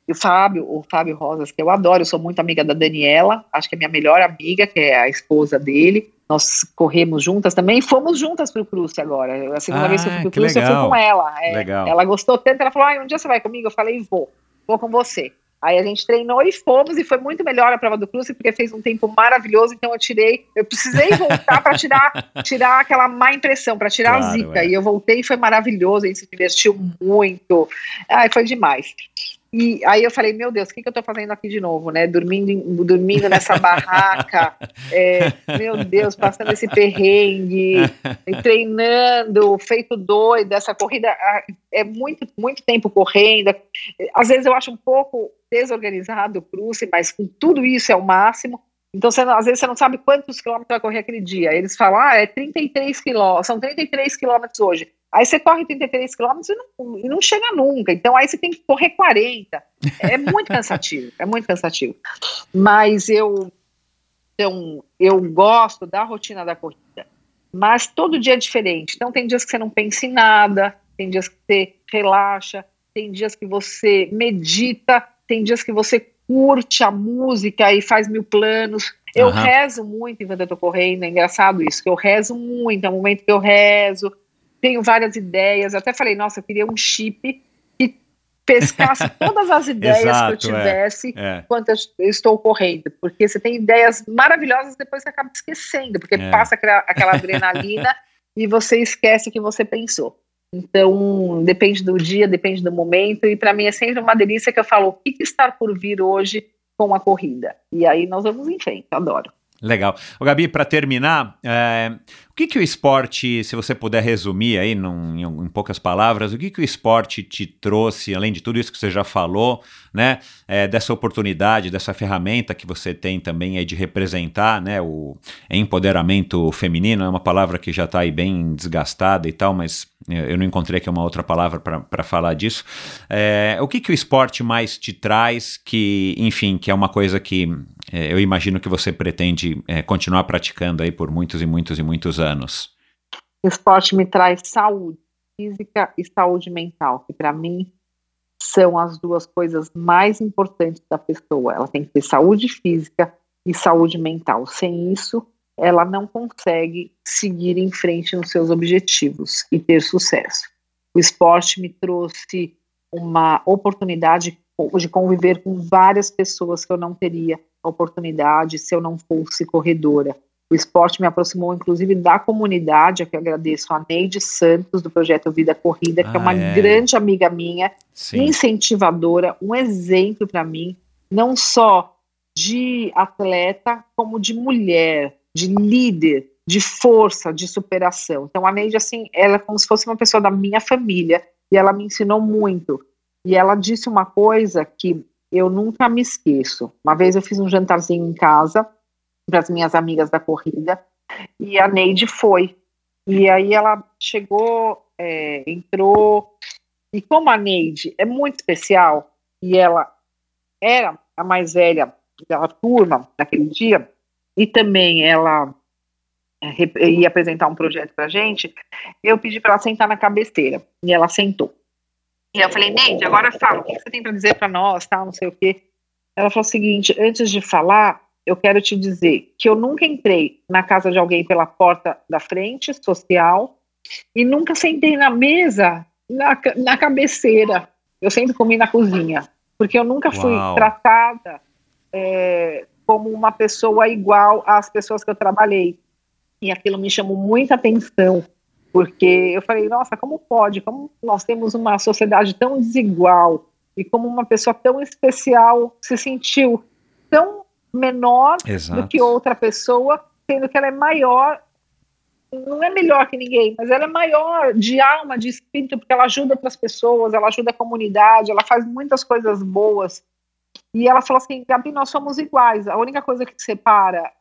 E o Fábio, o Fábio Rosas, que eu adoro, eu sou muito amiga da Daniela, acho que é minha melhor amiga, que é a esposa dele. Nós corremos juntas também, fomos juntas pro Cruze agora. A segunda Ah, vez que eu fui pro que Cruze, eu fui legal. com ela. É, Legal. Ela gostou tanto, ela falou: ah, um dia você vai comigo? Eu falei, vou, vou com você. Aí a gente treinou e fomos, e foi muito melhor a prova do Cruze, porque fez um tempo maravilhoso, então eu tirei, eu precisei voltar para tirar, tirar aquela má impressão, para tirar a Claro, zica. é. E eu voltei e foi maravilhoso, a gente se divertiu muito. Ai, foi demais. E aí eu falei, meu Deus, o que, que eu tô fazendo aqui de novo, né? Dormindo, dormindo nessa barraca, é, meu Deus, passando esse perrengue, treinando, feito doido, essa corrida é muito, muito tempo correndo. Às vezes eu acho um pouco desorganizado o cruze, mas com tudo isso é o máximo. Então, você às vezes você não sabe quantos quilômetros vai correr aquele dia. Eles falam, ah, é 33 quilômetros, são 33 quilômetros hoje. Aí você corre 33 quilômetros e não, e não chega nunca. Então, aí você tem que correr 40. É muito cansativo, é muito cansativo. Mas eu, então, eu gosto da rotina da corrida. Mas todo dia é diferente. Então, tem dias que você não pensa em nada, tem dias que você relaxa, tem dias que você medita, tem dias que você curte a música e faz mil planos. Eu Aham. rezo muito enquanto eu tô correndo, é engraçado isso, que eu rezo muito, é o momento que eu rezo, tenho várias ideias, até falei, nossa, eu queria um chip que pescasse todas as ideias Exato, que eu é. tivesse É. enquanto eu estou correndo, porque você tem ideias maravilhosas depois você acaba esquecendo, porque É. passa aquela, aquela adrenalina e você esquece o que você pensou. Então, depende do dia, depende do momento, e para mim é sempre uma delícia que eu falo, o que, que está por vir hoje com a corrida? E aí nós vamos em frente, adoro. Legal. Ô, Gabi, para terminar, é, o que, que o esporte, se você puder resumir aí num- em, em poucas palavras, o que, que o esporte te trouxe, além de tudo isso que você já falou, né, é, dessa oportunidade, dessa ferramenta que você tem também aí de representar, né, o empoderamento feminino, é uma palavra que já está aí bem desgastada e tal, mas eu não encontrei aqui uma outra palavra para falar disso. É, o que, que o esporte mais te traz que, enfim, que é uma coisa que é, eu imagino que você pretende é, continuar praticando aí por muitos e muitos e muitos anos. O esporte me traz saúde física e saúde mental, que para mim são as duas coisas mais importantes da pessoa. Ela tem que ter saúde física e saúde mental. Sem isso, ela não consegue seguir em frente nos seus objetivos e ter sucesso. O esporte me trouxe uma oportunidade de conviver com várias pessoas que eu não teria oportunidade se eu não fosse corredora. O esporte me aproximou, inclusive, da comunidade, a que eu agradeço a Neide Santos, do projeto Vida Corrida, que Ah, é uma é. grande amiga minha, Sim. incentivadora, um exemplo para mim, não só de atleta, como de mulher, de líder, de força, de superação. Então a Neide, assim, ela é como se fosse uma pessoa da minha família e ela me ensinou muito. E ela disse uma coisa que eu nunca me esqueço. Uma vez eu fiz um jantarzinho em casa para as minhas amigas da corrida e a Neide foi. E aí ela chegou, é, entrou, e como a Neide é muito especial, e ela era a mais velha da turma naquele dia, e também ela é, ia apresentar um projeto pra gente, eu pedi para ela sentar na cabeceira, e ela sentou. E eu falei, Neide, agora fala, o que você tem para dizer para nós, tal, não sei o quê. Ela falou o seguinte, antes de falar, eu quero te dizer que eu nunca entrei na casa de alguém pela porta da frente, social, e nunca sentei na mesa, na, na cabeceira. Eu sempre comi na cozinha, porque eu nunca fui Uau. tratada é, como uma pessoa igual às pessoas que eu trabalhei. E aquilo me chamou muita atenção, porque eu falei, nossa, como pode? Como nós temos uma sociedade tão desigual e como uma pessoa tão especial se sentiu tão menor Exato. do que outra pessoa, sendo que ela é maior, não é melhor que ninguém, mas ela é maior de alma, de espírito, porque ela ajuda outras pessoas, ela ajuda a comunidade, ela faz muitas coisas boas. E ela falou assim, Gabi, nós somos iguais, a única coisa que separa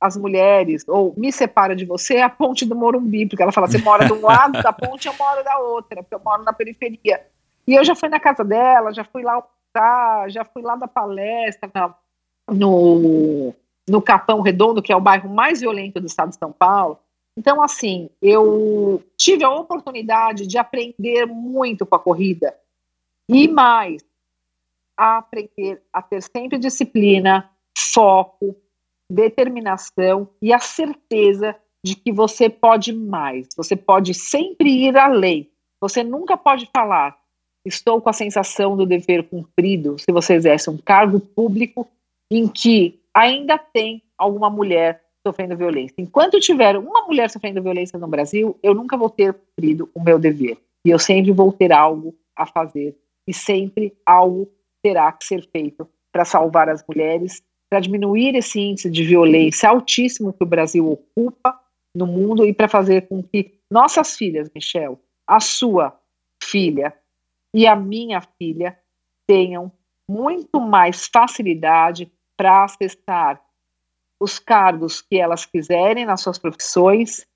as mulheres, ou me separa de você, é a ponte do Morumbi, porque ela fala, você mora de um lado da ponte, eu moro da outra, porque eu moro na periferia. E eu já fui na casa dela, já fui lá almoçar, já fui lá da palestra, na- no, no Capão Redondo, que é o bairro mais violento do estado de São Paulo. Então, assim, eu tive a oportunidade de aprender muito com a corrida. E mais, a aprender a ter sempre disciplina, foco, determinação e a certeza de que você pode mais. Você pode sempre ir além. Você nunca pode falar, estou com a sensação do dever cumprido, se você exerce um cargo público em que ainda tem alguma mulher sofrendo violência. Enquanto tiver uma mulher sofrendo violência no Brasil, eu nunca vou ter cumprido o meu dever. E eu sempre vou ter algo a fazer. E sempre algo terá que ser feito para salvar as mulheres, para diminuir esse índice de violência altíssimo que o Brasil ocupa no mundo e para fazer com que nossas filhas, Michel, a sua filha e a minha filha tenham muito mais facilidade para acessar os cargos que elas quiserem nas suas profissões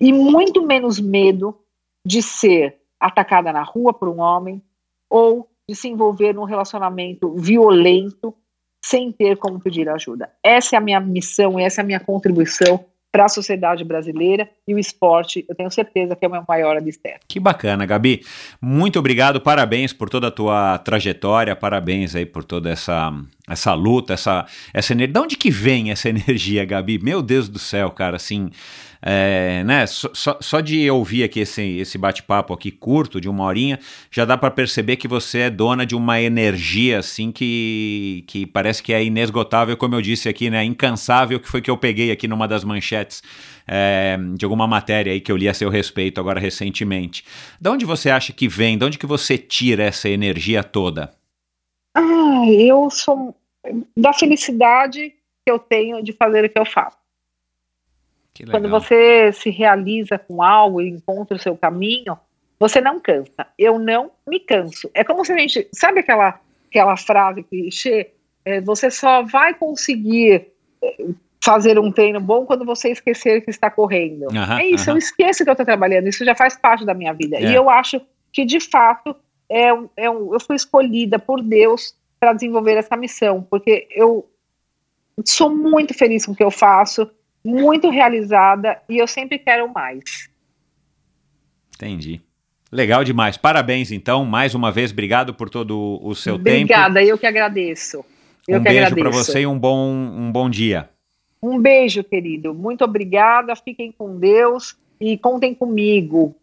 e muito menos medo de ser atacada na rua por um homem ou de se envolver num relacionamento violento sem ter como pedir ajuda. Essa é a minha missão, essa é a minha contribuição para a sociedade brasileira e o esporte, eu tenho certeza que é o meu maior alicerce. Que bacana, Gabi. Muito obrigado, parabéns por toda a tua trajetória, parabéns aí por toda essa essa luta, essa essa energia. De onde que vem essa energia, Gabi? Meu Deus do céu, cara, assim, é, né? Só, só, de ouvir aqui esse, esse bate-papo aqui curto de uma horinha, já dá para perceber que você é dona de uma energia assim que, que parece que é inesgotável, como eu disse aqui, né? Incansável, que foi que eu peguei aqui numa das manchetes é, de alguma matéria aí que eu li a seu respeito agora recentemente. De onde você acha que vem? De onde que você tira essa energia toda? Ah, eu sou da felicidade que eu tenho de fazer o que eu faço. Quando você se realiza com algo e encontra o seu caminho, você não cansa. Eu não me canso. É como se a gente. Sabe aquela, aquela frase clichê? É, você só vai conseguir é, fazer um treino bom quando você esquecer que está correndo. É isso, eu esqueço que eu estou trabalhando, isso já faz parte da minha vida. É. E eu acho que, de fato, é, um- é um- eu fui escolhida por Deus para desenvolver essa missão, porque eu sou muito feliz com o que eu faço, muito realizada e eu sempre quero mais. Entendi. Legal demais. Parabéns, então. Mais uma vez, obrigado por todo o seu tempo. Obrigada, eu que agradeço. Eu um que beijo para você e um bom, um bom dia. Um beijo, querido. Muito obrigada. Fiquem com Deus e contem comigo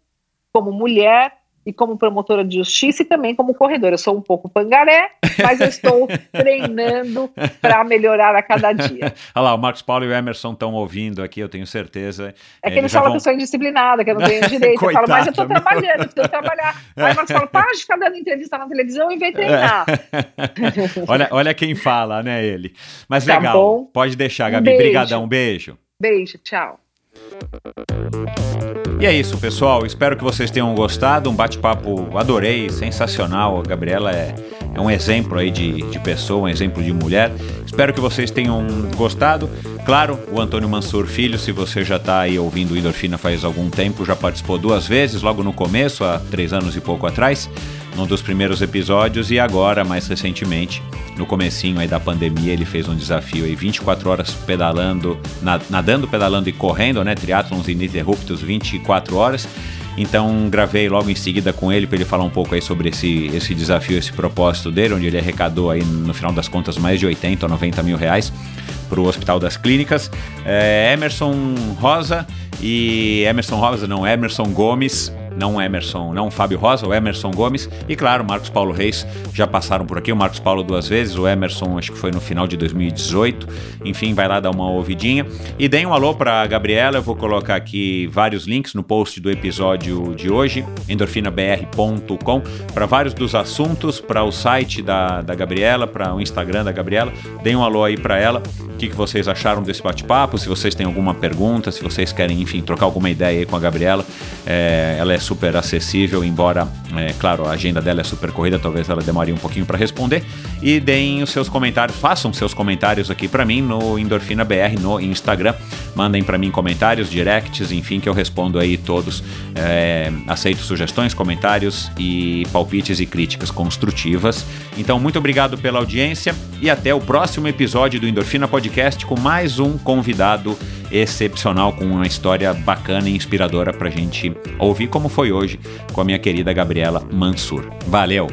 como mulher e como promotora de justiça e também como corredora. Eu sou um pouco pangaré, mas eu estou treinando para melhorar a cada dia. Olha lá, o Marcos Paulo e o Emerson estão ouvindo aqui, eu tenho certeza. É que eles falam que eu sou indisciplinada, que eu não tenho direito. Eu falo, mas eu estou Coitado, trabalhando, eu preciso trabalhar. Aí o Marcos fala, para de ficar dando entrevista na televisão e vem treinar. olha, olha quem fala, né, ele. Mas Tá legal, bom. pode deixar, Gabi. beijo. Brigadão, um beijo. Beijo, tchau. E é isso, pessoal. Espero que vocês tenham gostado. Um bate-papo, adorei, sensacional. A Gabriela é, é um exemplo aí de, de pessoa, um exemplo de mulher. Espero que vocês tenham gostado. Claro, o Antônio Mansur Filho, se você já está aí ouvindo o Endorfina faz algum tempo, já participou duas vezes, logo no começo, há três anos e pouco atrás, num dos primeiros episódios, e agora, mais recentemente, no comecinho aí da pandemia, ele fez um desafio aí 24 horas pedalando, na- nadando, pedalando e correndo, né? Triatlons ininterruptos 24 horas. Então gravei logo em seguida com ele para ele falar um pouco aí sobre esse, esse desafio, esse propósito dele, onde ele arrecadou aí no final das contas mais de 80 ou 90 mil reais para o Hospital das Clínicas. É, Emerson Rosa e Emerson Rosa, não, Emerson Gomes não Emerson, não Fábio Rosa, o Emerson Gomes e claro, Marcos Paulo Reis já passaram por aqui, o Marcos Paulo duas vezes, o Emerson acho que foi no final de 2018. Enfim, vai lá dar uma ouvidinha e deem um alô para Gabriela, eu vou colocar aqui vários links no post do episódio de hoje, endorfinabr.com, para vários dos assuntos, para o site da, da Gabriela, para o Instagram da Gabriela. Deem um alô aí para ela. O que, que vocês acharam desse bate-papo? Se vocês têm alguma pergunta, se vocês querem, enfim, trocar alguma ideia aí com a Gabriela, é, ela é super acessível, embora, é, claro, a agenda dela é super corrida, talvez ela demore um pouquinho para responder. E deem os seus comentários, façam seus comentários aqui para mim no Endorfina BR no Instagram. Mandem para mim comentários, directs, enfim, que eu respondo aí todos. É, aceito sugestões, comentários e palpites e críticas construtivas. Então, muito obrigado pela audiência e até o próximo episódio do Endorfina Podcast com mais um convidado excepcional, com uma história bacana e inspiradora pra gente ouvir, como foi hoje com a minha querida Gabriela Mansur. Valeu!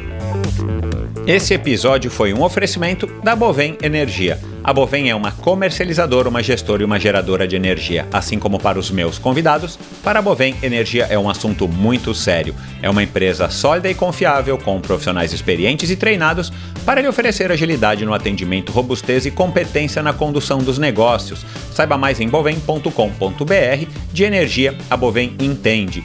Esse episódio foi um oferecimento da Bovem Energia. A Bovem é uma comercializadora, uma gestora e uma geradora de energia. Assim como para os meus convidados, para a Bovem, energia é um assunto muito sério. É uma empresa sólida e confiável, com profissionais experientes e treinados para lhe oferecer agilidade no atendimento, robustez e competência na condução dos negócios. Saiba mais em bovem.com.br. De energia, a Bovem entende.